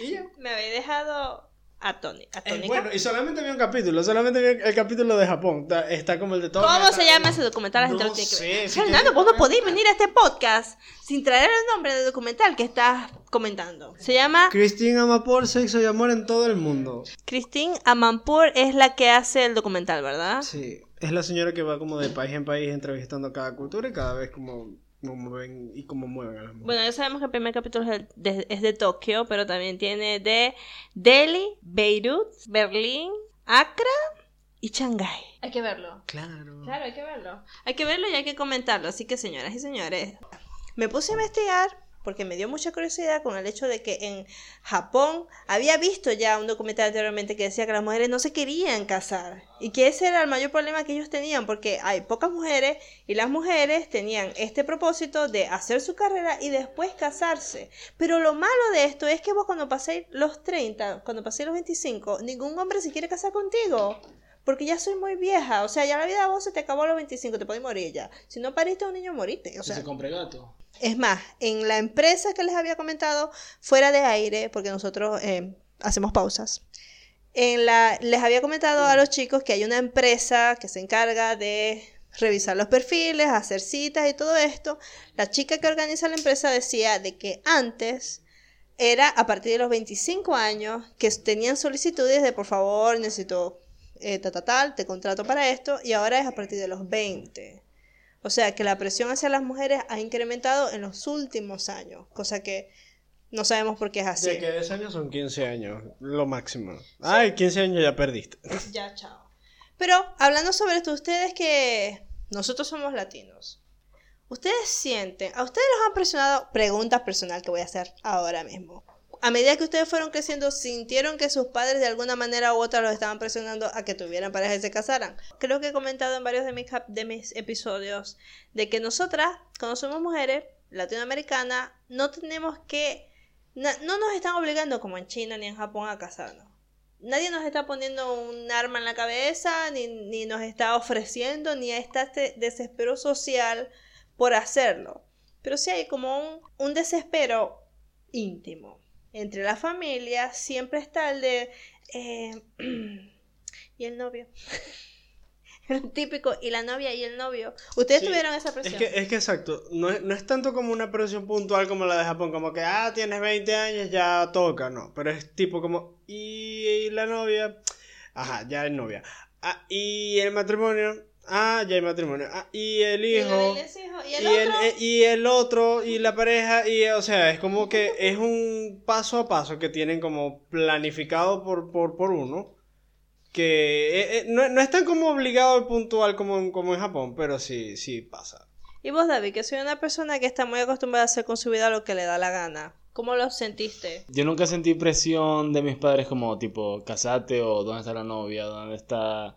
Y ya. Me había dejado atónica. Eh, bueno, y solamente vi un capítulo, solamente vi el capítulo de Japón, está, está como el de todo. ¿Cómo se llama ese documental? La gente No lo tiene que sé, ver. si Fernando, vos no podés venir a este podcast sin traer el nombre del documental que estás comentando. Se llama Christine Amapor, sexo y amor en todo el mundo. Christine Amanpour, es la que hace el documental, ¿verdad? Sí, es la señora que va como de país en país entrevistando cada cultura y cada vez como, como ven y cómo mueven a las mujeres. Bueno, ya sabemos que el primer capítulo es de, de- es de Tokio, pero también tiene de Delhi, Beirut, Berlín, Accra y Shanghái. Hay que verlo. Claro. Claro, hay que verlo. Hay que verlo y hay que comentarlo. Así que, señoras y señores, me puse a investigar porque me dio mucha curiosidad con el hecho de que en Japón había visto ya un documental anteriormente que decía que las mujeres no se querían casar y que ese era el mayor problema que ellos tenían porque hay pocas mujeres y las mujeres tenían este propósito de hacer su carrera y después casarse. Pero lo malo de esto es que vos cuando paséis los 30, cuando paséis los 25, ningún hombre se quiere casar contigo. Porque ya soy muy vieja, o sea, ya la vida a vos se te acabó a los 25, te podés morir ya. Si no pariste a un niño, moriste. O sea, se compre gato. es más, en la empresa que les había comentado, fuera de aire, porque nosotros eh, hacemos pausas, en la, les había comentado a los chicos que hay una empresa que se encarga de revisar los perfiles, hacer citas y todo esto. La chica que organiza la empresa decía de que antes era a partir de los 25 años que tenían solicitudes de por favor, necesito eh, ta, ta, tal, te contrato para esto, y ahora es a partir de los 20. O sea que la presión hacia las mujeres ha incrementado en los últimos años, cosa que no sabemos por qué es así. De que 10 años son 15 años, lo máximo. Ay, 15 años ya perdiste. Ya, chao. Pero hablando sobre esto, ustedes que nosotros somos latinos, ustedes sienten, a ustedes los han presionado, pregunta personal que voy a hacer ahora mismo. A medida que ustedes fueron creciendo, sintieron que sus padres de alguna manera u otra los estaban presionando a que tuvieran pareja y se casaran. Creo que he comentado en varios de mis, de mis episodios de que nosotras, cuando somos mujeres latinoamericanas, no tenemos que, no nos están obligando como en China ni en Japón a casarnos. Nadie nos está poniendo un arma en la cabeza, ni, nos está ofreciendo, ni está este desespero social por hacerlo. Pero sí hay como un desespero íntimo. Entre la familia siempre está el de... eh, y el novio. el típico, y la novia y el novio. Ustedes Sí, tuvieron esa Es presión. que, es que exacto, no es, no es tanto como una presión puntual como la de Japón, como que, ah, tienes 20 años, ya toca, no, pero es tipo como, y, la novia, ajá, ya hay novia, ah, y el matrimonio, ah, ya hay matrimonio, ah, y el Y el- hijo, y el hijo, y el otro. y el otro, y la pareja, y o sea, es como que es un paso a paso que tienen como planificado por, por, por uno. Que eh, eh, no, no es tan como obligado y puntual como en, como en Japón, pero sí, sí pasa. Y vos, David, que soy una persona que está muy acostumbrada a hacer con su vida lo que le da la gana. ¿Cómo lo sentiste? Yo nunca sentí presión de mis padres como tipo, casate o dónde está la novia, dónde está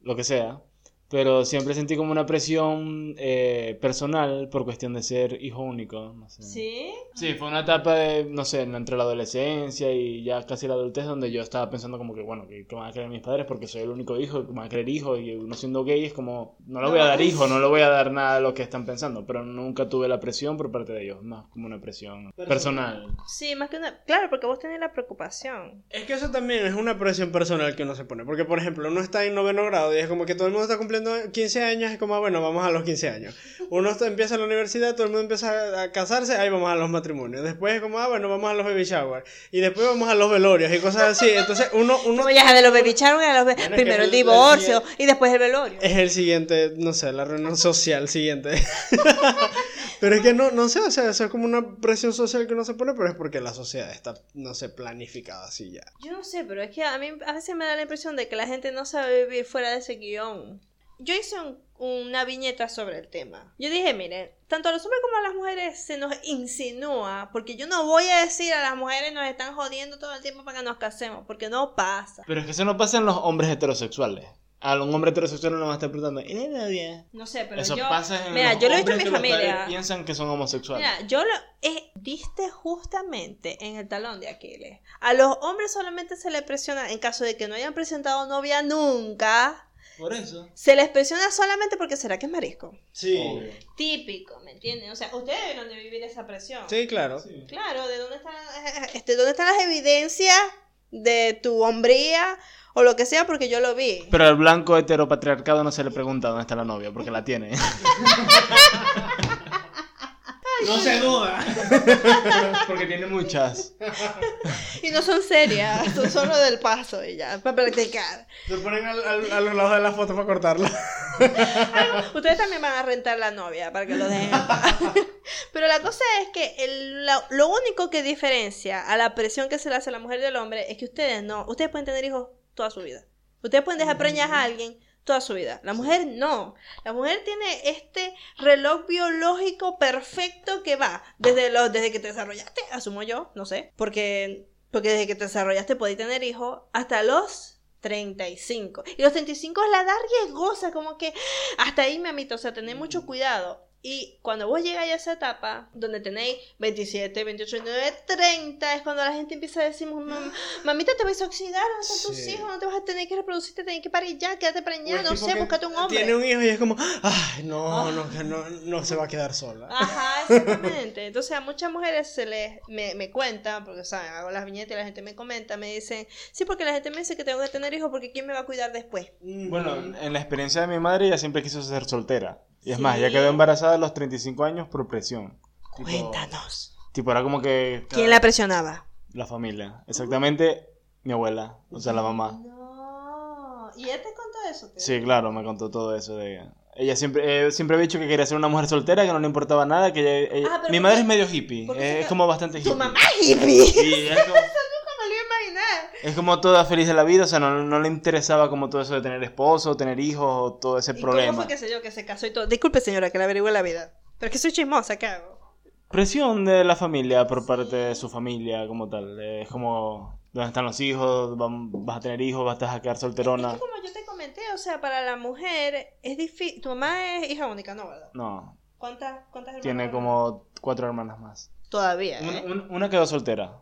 lo que sea. Pero siempre sentí como una presión eh, personal por cuestión de ser hijo único. No sé. ¿Sí? Sí, fue una etapa de, no sé, entre la adolescencia y ya casi la adultez donde yo estaba pensando como que, bueno, que, que van a querer mis padres porque soy el único hijo, que van a querer hijos y uno siendo gay es como, no le voy a dar hijo, no le voy a dar nada de lo que están pensando, pero nunca tuve la presión por parte de ellos, más como una presión personal. Sí, más que una... Claro, porque vos tenés la preocupación. Es que eso también es una presión personal que uno se pone. Porque, por ejemplo, uno está en noveno grado y es como que todo el mundo está cumpliendo 15 años. Es como, ah, bueno, vamos a los 15 años. Uno empieza la universidad, todo el mundo empieza a- casarse, ahí vamos a los matrimonios. Después es como, ah, bueno, vamos a los baby shower. Y después vamos a los velorios y cosas así. Entonces, uno, uno ya de los baby shower a los be- Bueno, Primero el divorcio siguiente- y después el velorio. es el siguiente, no sé, la reunión social siguiente. Pero es que no, no sé, o sea, eso es como una presión social que uno se pone, pero es porque la sociedad está, no sé, planificada así ya. Yo no sé, pero es que a mí a veces me da la impresión de que la gente no sabe vivir fuera de ese guion. Yo hice un- una viñeta sobre el tema. Yo dije, miren, tanto a los hombres como a las mujeres se nos insinúa, porque yo no voy a decir a las mujeres nos están jodiendo todo el tiempo para que nos casemos, porque no pasa. Pero es que eso no pasa en los hombres heterosexuales. A un hombre heterosexual no le va a estar preguntando, ¿y la novia? No sé, pero Eso yo... pasa en Mira, los yo lo he visto en mi familia. piensan que son homosexuales. Mira, yo lo eh, diste justamente en el talón de Aquiles. A los hombres solamente se les presiona en caso de que no hayan presentado novia nunca. Por eso. Se les presiona solamente porque será que es marisco. Sí. Obvio. Típico, ¿me entienden? O sea, ustedes deben de vivir esa presión. Sí, claro. Sí. Claro, ¿de dónde están, este, dónde están las evidencias de tu hombría o lo que sea? Porque yo lo vi. Pero al blanco heteropatriarcado no se le pregunta dónde está la novia, porque la tiene. No se duda. porque tiene muchas. Y no son serias, son solo del paso y ya, para practicar. Se ponen al- al- a los lados de la foto para cortarla. Ustedes también van a rentar la novia para que lo dejen en paz. Pero la cosa es que el- la- lo único que diferencia a la presión que se le hace a la mujer del hombre es que ustedes no, ustedes pueden tener hijos toda su vida. Ustedes pueden dejar preñas a alguien toda su vida. La mujer no. La mujer tiene este reloj biológico perfecto que va desde los desde que te desarrollaste, asumo yo, no sé, porque porque desde que te desarrollaste podéis tener hijos hasta los 35. Y los 35 es la edad riesgosa, como que hasta ahí, mamita, o sea, tened mucho cuidado. Y cuando vos llegáis a esa etapa, donde tenéis 27, 28, 29, 30, es cuando la gente empieza a decir, "Mam- mamita, te vas a oxidar, ¿dónde están tus hijos? No te vas a tener que reproducirte, tenés que parir ya, quédate preñada, no sé, búscate un hombre. Tiene un hijo y es como, ay, no, no, que no, no se va a quedar sola. Ajá, exactamente. Entonces a muchas mujeres se les me, me cuentan, porque saben, hago las viñetas y la gente me comenta, me dicen, sí, porque la gente me dice que tengo que tener hijos porque ¿quién me va a cuidar después? Bueno, en la experiencia de mi madre, ella siempre quiso ser soltera. Y es Sí. más, ella quedó embarazada a los 35 años por presión. Tipo- Cuéntanos. Tipo, era como que... ¿Quién la presionaba? La familia. Exactamente, mi abuela. O sea, la mamá. No. ¿Y él te contó eso? tío? Sí, claro, me contó todo eso de ella. Ella siempre, eh, siempre había dicho que quería ser una mujer soltera, que no le importaba nada, que ella- ella- Ah, Mi ¿por madre es medio hippie, ¿Por qué se es como bastante hippie. Tu mamá es hippie. Sí, es como, Nunca me lo iba a imaginar. Es como toda feliz de la vida, o sea, no, no le interesaba como todo eso de tener esposo, tener hijos, o todo ese ¿Y problema. cómo fue que sé yo que se casó y todo? Disculpe, señora, que le averigüe la vida. Pero es que soy chismosa, ¿qué hago? Presión de la familia por parte de su familia como tal. Es como, ¿dónde están los hijos? ¿Vas a tener hijos? ¿Vas a quedar Es solterona? que como yo te comenté, o sea, para la mujer es difícil. Tu mamá es hija única, ¿no, verdad? No, ¿Cuántas, cuántas hermanas? tiene como cuatro hermanas más. Todavía, ¿eh? un- una quedó soltera.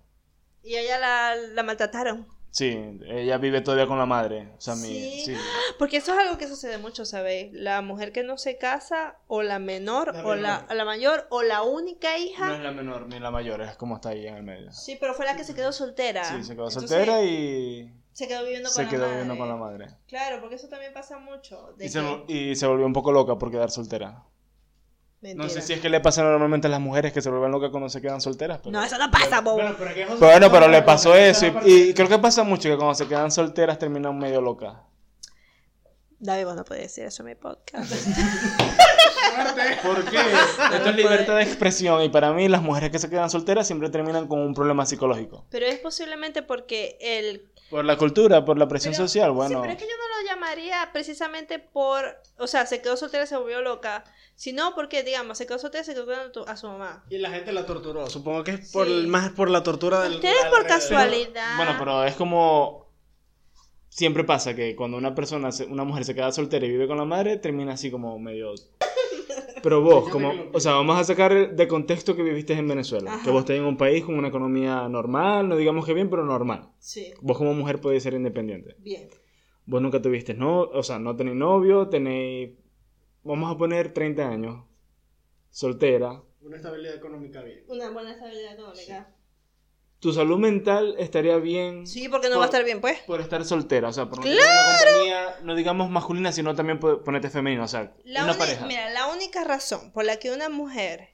Y a ella la, la maltrataron. Sí, ella vive todavía con la madre. O sea, mi, Sí. sí. Porque eso es algo que sucede mucho, ¿sabéis? La mujer que no se casa, o la menor, La o la, menor. la mayor, o la única No es hija. la menor ni la mayor, es como está ahí en el medio. Sí, pero fue la que se quedó soltera. Sí, se quedó Entonces, soltera y Se quedó viviendo con se la quedó madre. viviendo con la madre. Claro, porque eso también pasa mucho. de Y se, que- vol- y se volvió un poco loca por quedar soltera. Mentira. No sé si es que le pasa normalmente a las mujeres que se vuelven locas cuando se quedan solteras. Pero... No, eso no pasa, bobo. Bueno, pero, bueno, le pasó eso. Y, y creo que pasa mucho que cuando se quedan solteras terminan medio locas. David, vos no puedes decir eso en mi podcast. ¿Por qué? Esto es libertad de expresión. Y para mí, las mujeres que se quedan solteras siempre terminan con un problema psicológico. pero es posiblemente porque el Por la cultura, por la presión Pero- social. Sí, Bueno, pero es que yo no lo llamaría precisamente por, o sea, se quedó soltera y se volvió loca, sino porque, digamos, se quedó soltera y se quedó cuidando a su mamá. Y la gente la torturó. Supongo que es por, Sí. más por la tortura del. Ustedes por casualidad. bueno, pero es como. Siempre pasa que cuando una persona, una mujer se queda soltera y vive con la madre, termina así como medio. Pero vos, como, o sea, vamos a sacar de contexto que viviste en Venezuela. Ajá. Que vos en un país con una economía normal, no digamos que bien, pero normal. Sí, Vos como mujer podés ser independiente. bien. Vos nunca tuviste no, o sea, no tenéis novio, tenéis, vamos a poner 30 años, soltera. Una estabilidad económica bien. Una buena estabilidad económica. Tu salud mental estaría bien Sí, porque no va a estar bien, pues. por estar soltera, o sea, por no tener una compañía, no digamos masculina, sino también po- ponerte femenino, o sea, La una pareja. Mira, la única razón por la que una mujer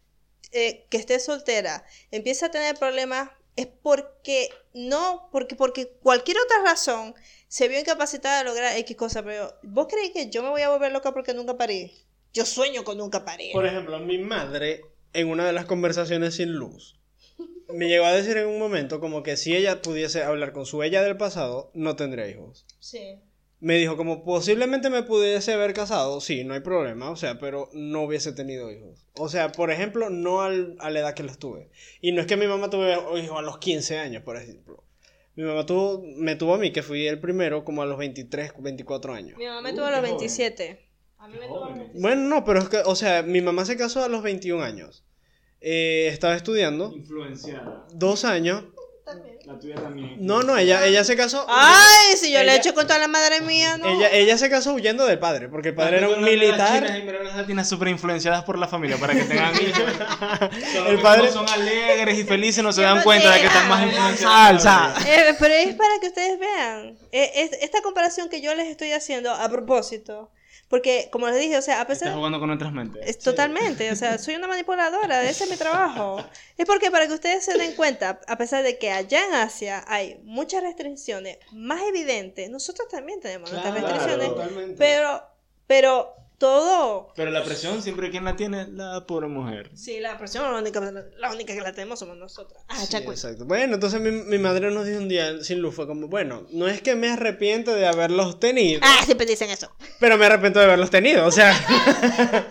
eh, que esté soltera empieza a tener problemas es porque no, porque, porque cualquier otra razón se vio incapacitada de lograr X cosa. Pero, ¿vos creéis que yo me voy a volver loca porque nunca parí? Yo sueño con nunca parir. Por ejemplo, mi madre en una de las conversaciones sin luz, me llegó a decir en un momento como que si ella pudiese hablar con su ella del pasado, no tendría hijos. Sí. Me dijo como posiblemente me pudiese haber casado, sí, no hay problema, o sea, pero no hubiese tenido hijos. O sea, por ejemplo, no al- a la edad que los tuve. Y no es que mi mamá tuve hijos a los 15 años, por ejemplo. Mi mamá tuvo, me tuvo a mí, que fui el primero, como a los 23, 24 años. Mi mamá me Uh, tuvo a los joven. 27. A mí me tuvo a los Joven. 27. Bueno, no, pero es que, o sea, mi mamá se casó a los 21 años. Eh, estaba estudiando, Influenciada. dos años. La tuya también. No, no, ella, ella se casó. Ay, si yo le Ella- echo con toda la madre mía, no. Ella, ella se casó huyendo del padre, porque el padre era un Las militar. chinas y las latinas súper influenciadas por la familia para que tengan hijos. El padre- son alegres y felices, no se dan no cuenta de que están más ah, influenciados. salsa. Eh, pero es para que ustedes vean. Eh, es- esta comparación que yo les estoy haciendo a propósito. Porque, como les dije, o sea, a Estás pesar. jugando con nuestras mentes. Es totalmente, o sea, soy una manipuladora, ese es mi trabajo. Es porque para que ustedes se den cuenta, a pesar de que allá en Asia hay muchas restricciones más evidentes, nosotros también tenemos nuestras Claro, restricciones, totalmente. pero, pero todo... Pero la presión siempre quien la tiene la pobre mujer. Sí, la presión, la única, la única que la tenemos somos nosotras. Ah, Sí, exacto. Bueno, entonces mi, mi madre nos dijo un día sin luz, fue como, bueno, no es que me arrepiente de haberlos tenido, Ah, siempre dicen eso. pero me arrepiento de haberlos tenido, o sea.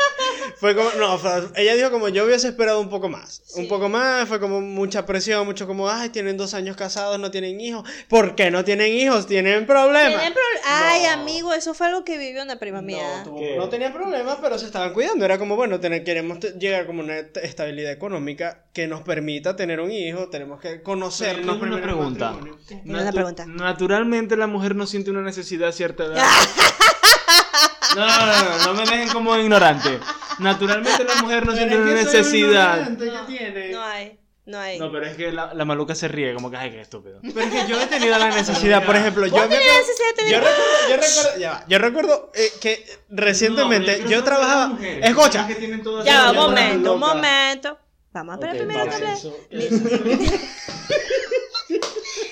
fue como, no, fue- ella dijo como, yo hubiese esperado un poco más. Sí. Un poco más, fue como mucha presión, mucho como, ay, tienen dos años casados, no tienen hijos. ¿Por qué no tienen hijos? Tienen problemas. ¿Tienen pro- Ay, No. amigo, eso fue algo que vivió una prima mía. No, no tenían problemas, pero se estaban cuidando. Era como, bueno, tener, queremos llegar como una est- estabilidad económica que nos permita tener un hijo. Tenemos que conocernos una pregunta. Tengo una pregunta. Naturalmente la mujer no siente una necesidad a cierta edad. No, no, no, no, no me dejen como ignorante. Naturalmente la mujer no siente es una que necesidad. No hay, no hay. No, pero es que la, la maluca se ríe, como que, ay, qué estúpido. Pero es que yo he tenido la necesidad, por ejemplo, yo ¿Vos me tenés acuerdo- necesidad de tener yo recuerdo, yo recuerdo, ya va, yo recuerdo eh, que recientemente No, yo que trabajaba, escucha, que Ya un llamadas momento, un momento. Vamos a esperar primero que vamos, hable.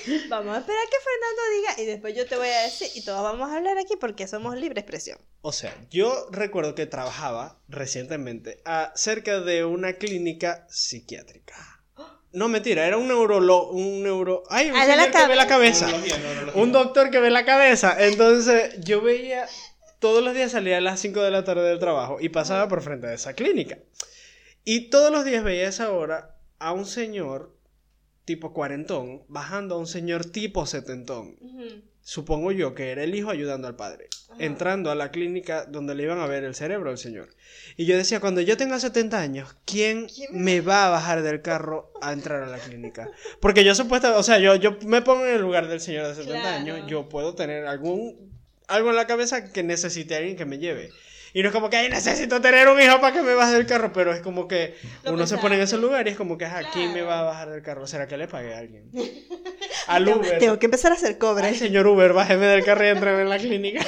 Vamos a esperar que Fernando diga y después yo te voy a decir y todos vamos a hablar aquí porque somos libre expresión. o sea, yo recuerdo que trabajaba recientemente a- cerca de una clínica psiquiátrica. No, mentira, era un neurolo, un neuro, ay, un Ah, señor que ve la cabeza. cabeza. Neurología, neurología. Un doctor que ve la cabeza. Entonces, yo veía, todos los días salía a las 5 de la tarde del trabajo y pasaba por frente de esa clínica. Y todos los días veía a esa hora a un señor tipo cuarentón bajando a un señor tipo setentón. Supongo yo que era el hijo ayudando al padre. Entrando a la clínica donde le iban a ver el cerebro al señor. Y yo decía, cuando yo tenga 70 años, ¿quién me va a bajar del carro a entrar a la clínica? Porque yo supuestamente, o sea, yo, yo me pongo en el lugar del señor de 70 Claro. años, yo puedo tener algún algo en la cabeza que necesite a alguien que me lleve. Y no es como que, ay, necesito tener un hijo para que me baje del carro, pero es como que Lo uno se pone en ese lugar y es como que, ¿quién me va a bajar del carro? ¿Será que le pague a alguien? Al Uber. tengo que empezar a hacer Ay, cobre. señor Uber, bájeme del carro y entren en la clínica.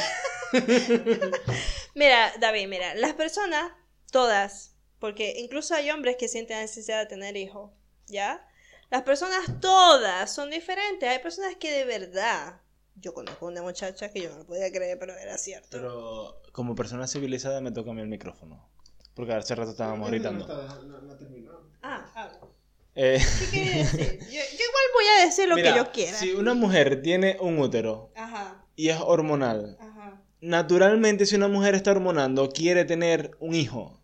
Mira, David, mira, las personas, todas, porque incluso hay hombres que sienten la necesidad de tener hijos, ¿ya? Las personas todas son diferentes. Hay personas que de verdad. Yo conozco una muchacha que yo no lo podía creer, pero era cierto. Pero como persona civilizada me toca a mí el micrófono. Porque hace rato estábamos gritando. Ah, habla. Eh, ¿Qué quieres decir? Yo, yo igual voy a decir lo mira, que yo quiera. Si una mujer tiene un útero Ajá, y es hormonal, ajá. naturalmente si una mujer está hormonando, quiere tener un hijo.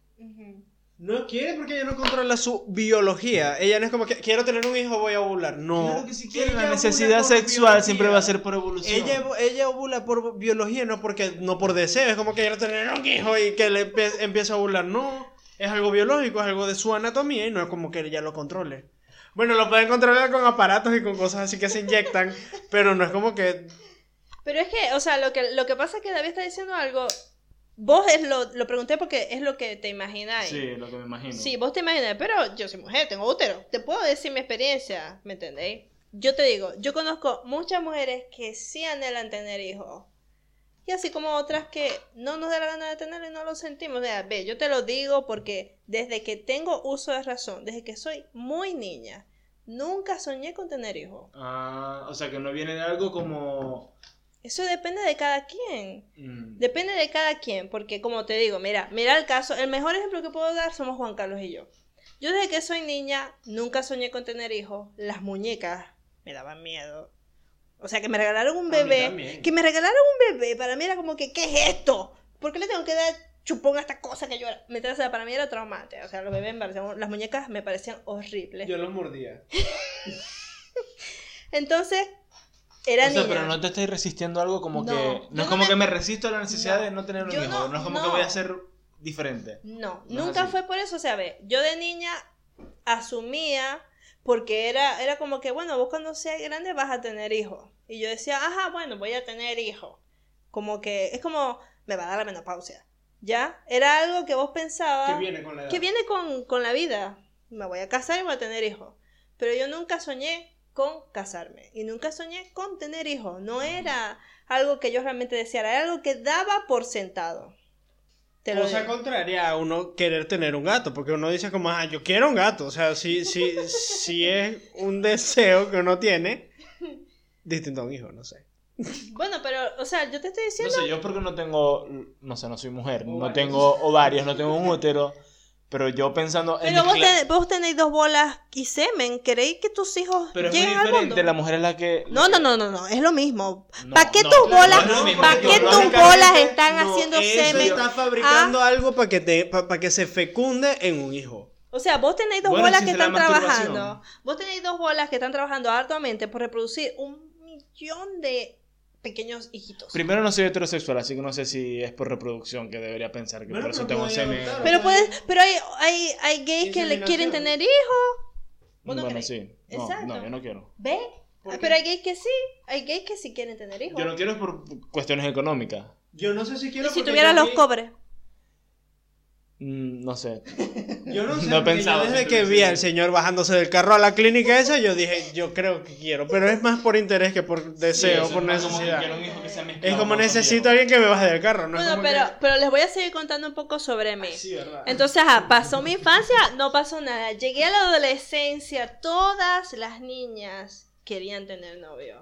No quiere porque ella no controla su biología. Ella no es como que quiero tener un hijo, voy a ovular. No. Claro que si quiere, Ella la necesidad sexual biología. siempre va a ser por evolución. Ella, ella ovula por biología, no porque no por deseo. Es como que quiero tener un hijo y que le empiece a ovular. No. Es algo biológico, es algo de su anatomía y no es como que ella lo controle. Bueno, lo pueden controlar con aparatos y con cosas así que se inyectan, pero no es como que Pero es que, o sea, lo que, lo que pasa es que David está diciendo algo. Vos es lo, lo pregunté porque es lo que te imagináis. Sí, lo que me imagino. Sí, vos te imaginas, pero yo soy mujer, tengo útero. Te puedo decir mi experiencia, ¿me entendéis? Yo te digo, yo conozco muchas mujeres que sí anhelan tener hijos. Y así como otras que no nos da la gana de tenerlo y no lo sentimos. O sea, ve, yo te lo digo porque desde que tengo uso de razón, desde que soy muy niña, nunca soñé con tener hijos. Ah, o sea que no viene de algo como... Eso depende de cada quien. mm, Depende de cada quien, porque como te digo, mira, mira el caso, el mejor ejemplo que puedo dar somos Juan Carlos y yo. Yo desde que soy niña nunca soñé con tener hijos. Las muñecas me daban miedo. O sea, que me regalaron un bebé. Que me regalaron un bebé. Para mí era como que, ¿qué es esto? ¿Por qué le tengo que dar chupón a esta cosa que yo? Me- o sea, para mí era traumante. O sea, los bebés me parecían, las muñecas me parecían horribles. Yo los mordía. Entonces, era O sea, niña. pero no te estáis resistiendo a algo como No, que. No es como me- que me resisto a la necesidad No, de no tener un hijo. no- No, es como que voy a ser diferente. No, nunca fue por eso. O sea, ve, yo de niña asumía, porque era, era como que, bueno, vos cuando seas grande vas a tener hijos. Y yo decía, ajá, bueno, voy a tener hijos. Como que, es como, me va a dar la menopausia. ¿Ya? Era algo que vos pensabas Que viene con la edad. que viene con, con la vida. Me voy a casar y voy a tener hijos. Pero yo nunca soñé con casarme. Y nunca soñé con tener hijos. No era algo que yo realmente deseara. Era algo que daba por sentado. Te lo Cosa digo. contraria a uno querer tener un gato, porque uno dice como, ah, yo quiero un gato. O sea, si, si, si es un deseo que uno tiene, distinto a un hijo, no sé. Bueno, pero, o sea, yo te estoy No diciendo. sé, yo porque no tengo. No sé, no soy mujer. No tengo ovarios, no tengo un útero. Pero yo pensando en. pero vos, ten- vos tenéis dos bolas y semen. ¿Queréis que tus hijos Pero es muy lleguen al mundo? La mujer es la que. No, no, no, no, no, es lo mismo. No, ¿Para qué no, tus bolas, no para qué tus bolas están No, haciendo eso semen? está fabricando algo para que, te, para que se fecunde en un hijo. O sea, vos tenéis dos Bueno, bolas si que están trabajando. Vos tenéis dos bolas que están trabajando arduamente por reproducir un millón de pequeños hijitos. Primero no soy heterosexual, así que no sé si es por reproducción que debería pensar que Bueno, por eso tengo semen. Pero puedes, pero hay, hay, hay gays que le quieren tener hijos. ¿Vos no Bueno, sí. No, Exacto. no, yo no quiero. ¿Ve? Pero hay gays que sí. Hay gays que sí quieren tener hijos. Yo no quiero es por cuestiones económicas. Yo no sé si y quiero. si porque tuvieras yo los cobres. Mm, no sé. Yo no sé, No he porque pensado, yo desde que vi al señor bajándose del carro a la clínica esa, yo dije, yo creo que quiero. Pero es más por interés que por deseo, por necesidad. Es como necesito a alguien que me baje del carro, ¿no? es Bueno, como pero, que- pero les voy a seguir contando un poco sobre mí. Sí, ¿verdad? Entonces, ajá, pasó mi infancia, no pasó nada. Llegué a la adolescencia, todas las niñas querían tener novio.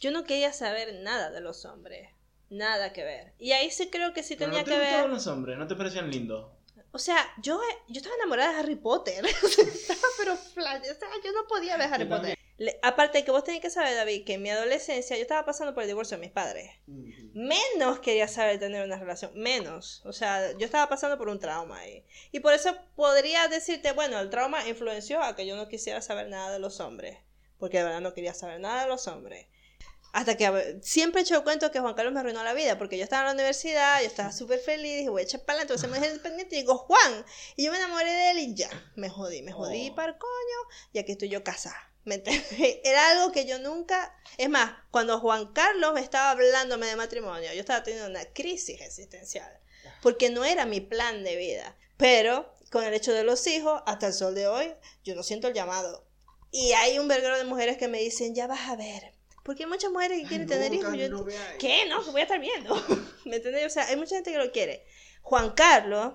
Yo no quería saber nada de los hombres, nada que ver. Y ahí sí creo que sí Pero tenía no te que gustaban ver. los hombres, no te parecían lindos. O sea, yo, yo estaba enamorada de Harry Potter. pero flash. O sea, yo no podía ver Harry Potter. Le- aparte que vos tenés que saber, David, que en mi adolescencia yo estaba pasando por el divorcio de mis padres. Menos quería saber tener una relación. Menos. O sea, yo estaba pasando por un trauma ahí. Y por eso podría decirte, bueno, el trauma influenció a que yo no quisiera saber nada de los hombres. Porque de verdad no quería saber nada de los hombres. Hasta que siempre he hecho el cuento que Juan Carlos me arruinó la vida, porque yo estaba en la universidad, yo estaba súper feliz, dije, voy a echar para adelante, voy a ser mujer independiente, y digo, Juan, y yo me enamoré de él y ya, me jodí, me jodí Oh. para el coño, y aquí estoy yo casada. ¿Me? Era algo que yo nunca, es más, cuando Juan Carlos me estaba hablándome de matrimonio, yo estaba teniendo una crisis existencial, porque no era mi plan de vida, pero con el hecho de los hijos, hasta el sol de hoy, yo no siento el llamado. Y hay un verguero de mujeres que me dicen, ya vas a ver. Porque hay muchas mujeres que quieren tener hijos. Yo ent- ¿Qué? No, que voy a estar viendo. ¿Me entendés? O sea, hay mucha gente que lo quiere. Juan Carlos,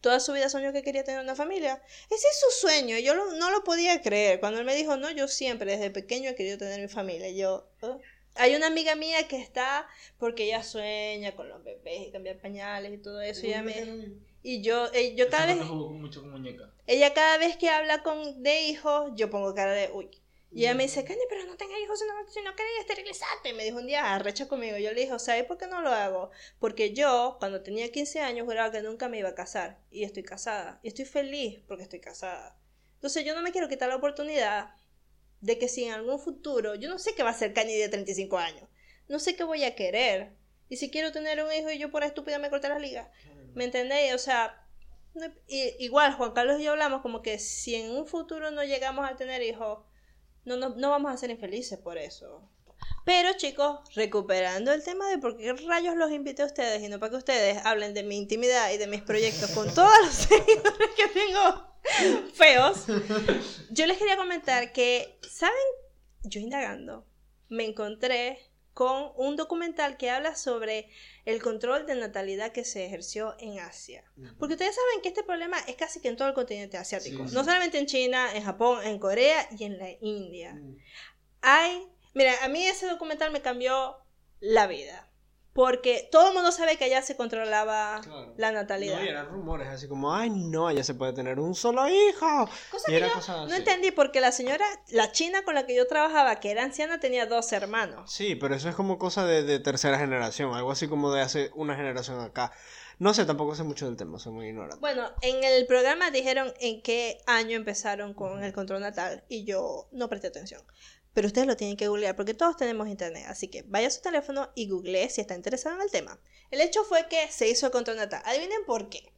toda su vida soñó que quería tener una familia. Ese es su sueño. Yo lo- no lo podía creer. Cuando él me dijo, no, yo siempre, desde pequeño he querido tener mi familia. Yo, "Oh". Hay una amiga mía que está porque ella sueña con los bebés y cambiar pañales y todo eso. Y, ella me- y yo, eh, yo cada vez... mucho con muñeca. Ella cada vez que habla con de hijos, yo pongo cara de uy. Y ella me dice, Candy, pero no tengas hijos si no, si no querés esterilizarte. Me dijo un día, arrecha conmigo. Yo le dije, ¿sabes por qué no lo hago? Porque yo, cuando tenía 15 años, juraba que nunca me iba a casar. Y estoy casada. Y estoy feliz porque estoy casada. Entonces yo no me quiero quitar la oportunidad de que si en algún futuro, yo no sé qué va a ser Candy de 35 años. No sé qué voy a querer. Y si quiero tener un hijo y yo por estúpida me corté las ligas. ¿Me entendéis? O sea, igual Juan Carlos y yo hablamos como que si en un futuro no llegamos a tener hijos, no, no, no vamos a ser infelices por eso. Pero chicos, recuperando el tema de por qué rayos los invité a ustedes y no para que ustedes hablen de mi intimidad y de mis proyectos con todos los seguidores que tengo feos, yo les quería comentar que, ¿saben? Yo indagando, me encontré con un documental que habla sobre el control de natalidad que se ejerció en Asia. Porque ustedes saben que este problema es casi que en todo el continente asiático. Sí, sí. No solamente en China, en Japón, en Corea y en la India. Hay, mira, a mí ese documental me cambió la vida. Porque todo el mundo sabe que allá se controlaba Claro. la natalidad. No, y eran rumores así como, ay, no, ya se puede tener un solo hijo. Cosa y que yo no así. entendí porque la señora, la china con la que yo trabajaba, que era anciana, tenía dos hermanos. Sí, pero eso es como cosa de, de tercera generación, algo así como de hace una generación acá. No sé, tampoco sé mucho del tema, soy muy ignorante. Bueno, en el programa dijeron en qué año empezaron con el control natal y yo no presté atención. Pero ustedes lo tienen que googlear porque todos tenemos internet. Así que vaya a su teléfono y googlee si está interesado en el tema. El hecho fue que se hizo el control natal. Adivinen por qué.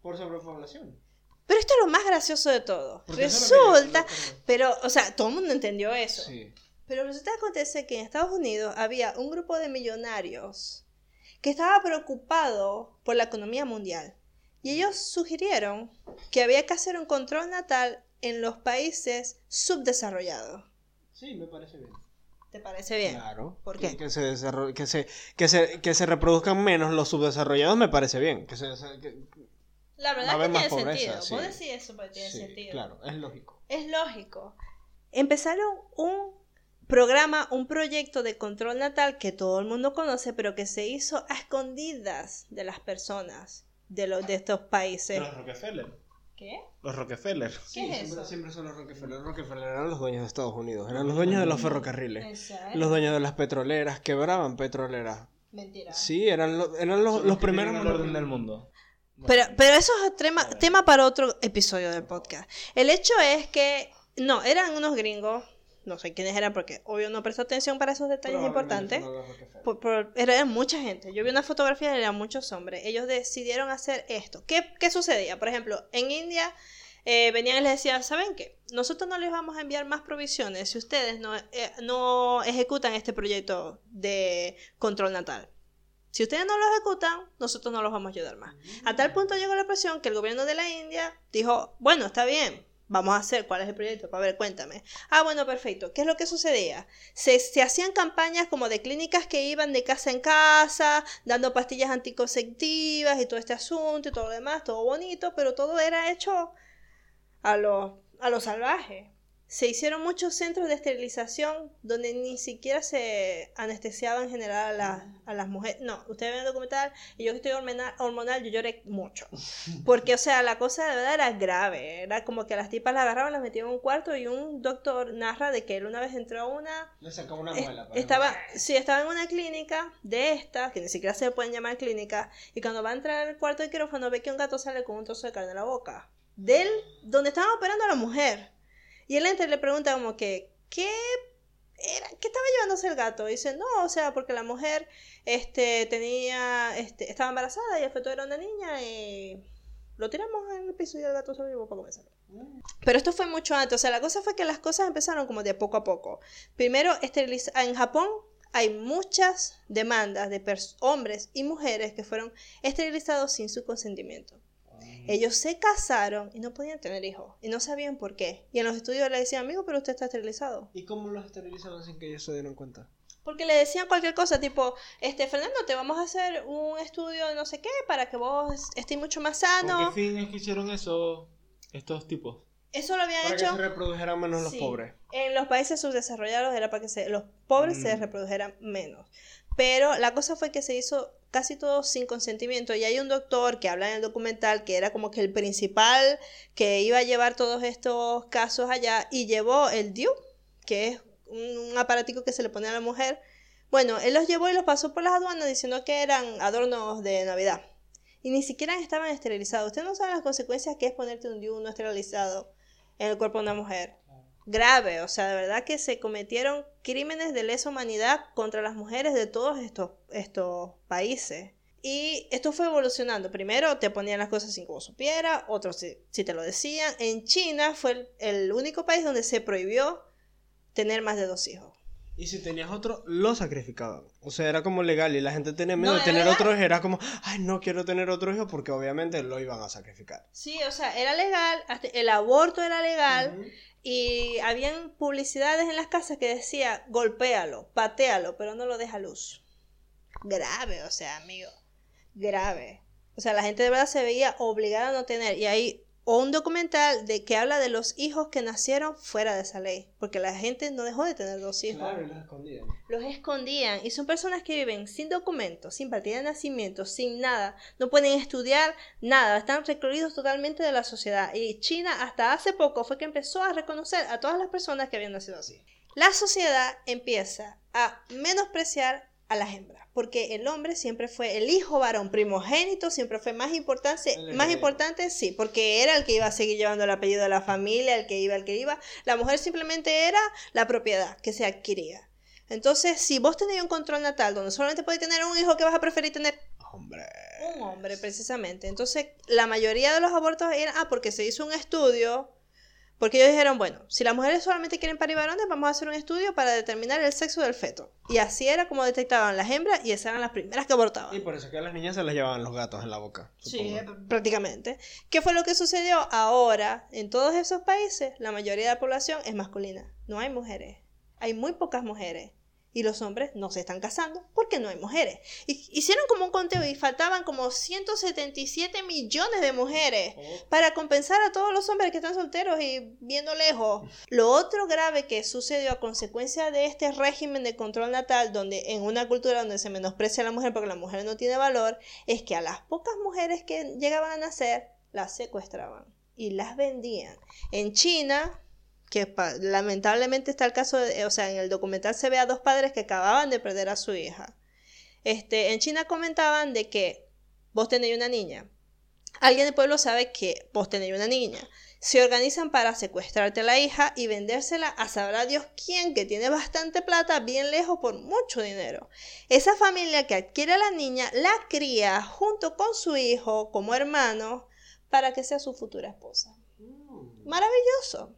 Por sobrepoblación. Pero esto es lo más gracioso de todo. Porque Resulta, pero, o sea, todo el mundo entendió eso. Sí. Pero resulta que acontece que en Estados Unidos había un grupo de millonarios que estaba preocupado por la economía mundial. Y ellos sugirieron que había que hacer un control natal en los países subdesarrollados. Sí, me parece bien. ¿Te parece bien? Claro. ¿Por que, qué? Que se, que, se, que, se, que se reproduzcan menos los subdesarrollados me parece bien. Que se, que- La Va a verdad haber que más tiene pobreza, sentido. sí. Vos decís eso porque tiene sí, sentido. claro, es lógico. Es lógico. Empezaron un programa, un proyecto de control natal que todo el mundo conoce, pero que se hizo a escondidas de las personas de, los, de estos países. Los Rockefeller. ¿Qué? Los Rockefeller. ¿Qué es siempre, eso? siempre son los Rockefeller. Los Rockefeller eran los dueños de Estados Unidos, eran los dueños de los ferrocarriles, ¿En serio? los dueños de las petroleras, quebraban petroleras. Mentira. Sí, eran, lo- eran los, los primeros el orden del mundo. Pero, pero eso es tema, tema para otro episodio del podcast. El hecho es que, no, eran unos gringos, no sé quiénes eran porque obvio no presto atención para esos detalles importantes. Por- por- era mucha gente. Yo vi una fotografía y eran muchos hombres. Ellos decidieron hacer esto. ¿Qué, qué sucedía? Por ejemplo, en India eh, venían y les decían, ¿saben qué? Nosotros no les vamos a enviar más provisiones si ustedes no, eh, no ejecutan este proyecto de control natal. Si ustedes no lo ejecutan, nosotros no los vamos a ayudar más. A tal punto llegó la presión que el gobierno de la India dijo, bueno, está bien, vamos a hacer cuál es el proyecto, para ver, cuéntame. Ah, bueno, perfecto. ¿Qué es lo que sucedía? Se, se hacían campañas como de clínicas que iban de casa en casa, dando pastillas anticonceptivas y todo este asunto y todo lo demás, todo bonito, pero todo era hecho a lo, a lo salvaje. Se hicieron muchos centros de esterilización donde ni siquiera se anestesiaba en general a, la- a las mujeres. No, ustedes ven el documental y yo que estoy hormonal, hormonal, yo lloré mucho. Porque, o sea, la cosa de verdad era grave. Era como que las tipas las agarraban, las metían en un cuarto y un doctor narra de que él una vez entró a una Le sacaba una muela. para estaba, sí, estaba en una clínica de estas, que ni siquiera se pueden llamar clínica, y cuando va a entrar al cuarto de quirófano ve que un gato sale con un trozo de carne en la boca. De él, donde estaban operando a la mujer. Y él entra y le pregunta como que, ¿qué era? ¿Qué estaba llevándose el gato? Y dice, no, o sea, porque la mujer este, tenía, este, estaba embarazada y el feto era una niña y lo tiramos en el piso y el gato se lo llevó para comenzar. Pero esto fue mucho antes, o sea, la cosa fue que las cosas empezaron como de poco a poco. Primero, en Japón hay muchas demandas de hombres y mujeres que fueron esterilizados sin su consentimiento. Ellos se casaron y no podían tener hijos y no sabían por qué. Y en los estudios le decían, amigo, pero usted está esterilizado. ¿Y cómo los esterilizaban sin que ellos se dieran cuenta? Porque le decían cualquier cosa, tipo, este, Fernando, te vamos a hacer un estudio de no sé qué para que vos estés mucho más ¿Con sano. qué fin es que hicieron eso estos tipos? Eso lo habían Para que hecho se reprodujeran menos los pobres. en los países subdesarrollados, era para que se- los pobres se Mm. reprodujeran menos. Pero la cosa fue que se hizo casi todo sin consentimiento. Y hay un doctor que habla en el documental que era como que el principal que iba a llevar todos estos casos allá y llevó el DIU, que es un, aparatico que se le pone a la mujer. Bueno, él los llevó y los pasó por las aduanas diciendo que eran adornos de Navidad. Y ni siquiera estaban esterilizados. Usted no sabe las consecuencias que es ponerte un DIU no esterilizado en el cuerpo de una mujer. Grave, o sea, de verdad que se cometieron crímenes de lesa humanidad contra las mujeres de todos estos, estos países. Y esto fue evolucionando. Primero te ponían las cosas sin que vos supiera, otros si, te lo decían. En China fue el único país donde se prohibió tener más de dos hijos. Y si tenías otro, lo sacrificaban. O sea, era como legal y la gente tenía miedo No, de tener otro hijo. Era como, ay, no quiero tener otro hijo porque obviamente lo iban a sacrificar. Sí, o sea, era legal, hasta el aborto era legal. Y habían publicidades en las casas que decía golpéalo, patealo, pero no lo deja luz. Grave, o sea, amigo. Grave. O sea, la gente de verdad se veía obligada a no tener. Y hay o un documental de que habla de los hijos que nacieron fuera de esa ley, porque la gente no dejó de tener dos hijos. Claro, los escondían. Los escondían y son personas que viven sin documentos, sin partida de nacimiento, sin nada, no pueden estudiar nada, están recluidos totalmente de la sociedad. Y China hasta hace poco fue que empezó a reconocer a todas las personas que habían nacido así. La sociedad empieza a menospreciar a las hembras, porque el hombre siempre fue el hijo varón primogénito, siempre fue más importante, El más importante, sí, porque era el que iba a seguir llevando el apellido de la familia, el que iba, el que iba. La mujer simplemente era la propiedad que se adquiría. Entonces, si vos tenéis un control natal donde solamente podéis tener un hijo, ¿qué vas a preferir tener? Hombre. Un hombre, precisamente. Entonces, la mayoría de los abortos eran, ah, porque se hizo un estudio, porque ellos dijeron, bueno, si las mujeres solamente quieren parir varones, vamos a hacer un estudio para determinar el sexo del feto. Y así era como detectaban las hembras y esas eran las primeras que abortaban. Y por eso que a las niñas se les llevaban los gatos en la boca. Sí, supongo. prácticamente. ¿Qué fue lo que sucedió? Ahora, en todos esos países, la mayoría de la población es masculina. No hay mujeres. Hay muy pocas mujeres. Y los hombres no se están casando porque no hay mujeres. Hicieron como un conteo y faltaban como 177 millones de mujeres para compensar a todos los hombres que están solteros y viendo lejos. Lo otro grave que sucedió a consecuencia de este régimen de control natal, donde en una cultura donde se menosprecia a la mujer porque la mujer no tiene valor, es que a las pocas mujeres que llegaban a nacer, las secuestraban y las vendían. En China, que lamentablemente está el caso, de- o sea, en el documental se ve a dos padres que acababan de perder a su hija. Este, en China comentaban de que vos tenéis una niña. Alguien del pueblo sabe que vos tenéis una niña. Se organizan para secuestrarte a la hija y vendérsela a sabrá Dios quién, que tiene bastante plata bien lejos por mucho dinero. Esa familia que adquiere a la niña la cría junto con su hijo como hermano para que sea su futura esposa. Maravilloso.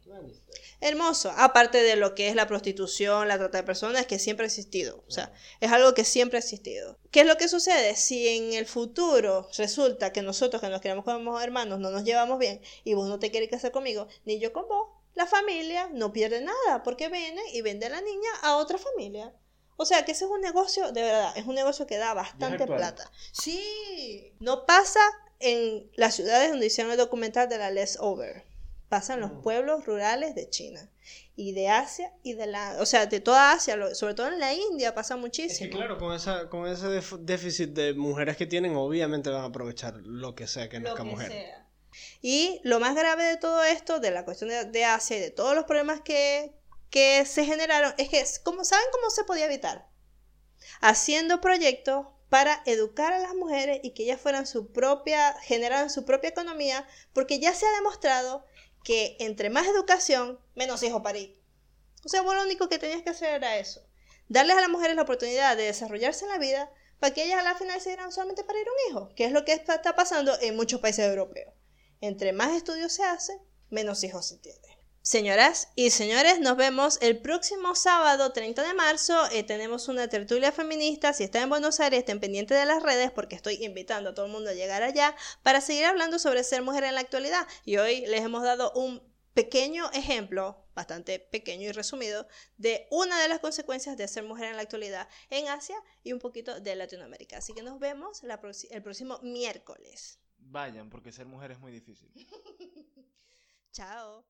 Hermoso, aparte de lo que es la prostitución, la trata de personas, que siempre ha existido. O sea, es algo que siempre ha existido. ¿Qué es lo que sucede? Si en el futuro resulta que nosotros que nos queremos como hermanos no nos llevamos bien y vos no te quieres casar conmigo, ni yo con vos, la familia no pierde nada porque viene y vende a la niña a otra familia. O sea que ese es un negocio, de verdad, es un negocio que da bastante plata. Sí, no pasa en las ciudades donde hicieron el documental de la Les Over. Pasa en los No. pueblos rurales de China y de Asia y de la, o sea, de toda Asia, sobre todo en la India pasa Es muchísimo. que claro, con, esa, con ese déficit de mujeres que tienen, obviamente van a aprovechar lo que sea que nazca que mujer. sea. Y lo más grave de todo esto, de la cuestión de, de Asia y de todos los problemas que, que se generaron, es que, como, ¿saben cómo se podía evitar? Haciendo proyectos para educar a las mujeres y que ellas fueran su propia, generaran su propia economía, porque ya se ha demostrado que entre más educación, menos hijos parir. O sea, vos lo único que tenías que hacer era eso. Darles a las mujeres la oportunidad de desarrollarse en la vida para que ellas a la final se dieran solamente para ir un hijo, que es lo que está pasando en muchos países europeos. Entre más estudios se hace, menos hijos se tienen. Señoras y señores, nos vemos el próximo sábado 30 de marzo. Eh, tenemos una tertulia feminista. Si están en Buenos Aires, estén pendientes de las redes porque estoy invitando a todo el mundo a llegar allá para seguir hablando sobre ser mujer en la actualidad. Y hoy les hemos dado un pequeño ejemplo, bastante pequeño y resumido, de una de las consecuencias de ser mujer en la actualidad en Asia y un poquito de Latinoamérica. Así que nos vemos la el próximo miércoles. Vayan, porque ser mujer es muy difícil. Chao.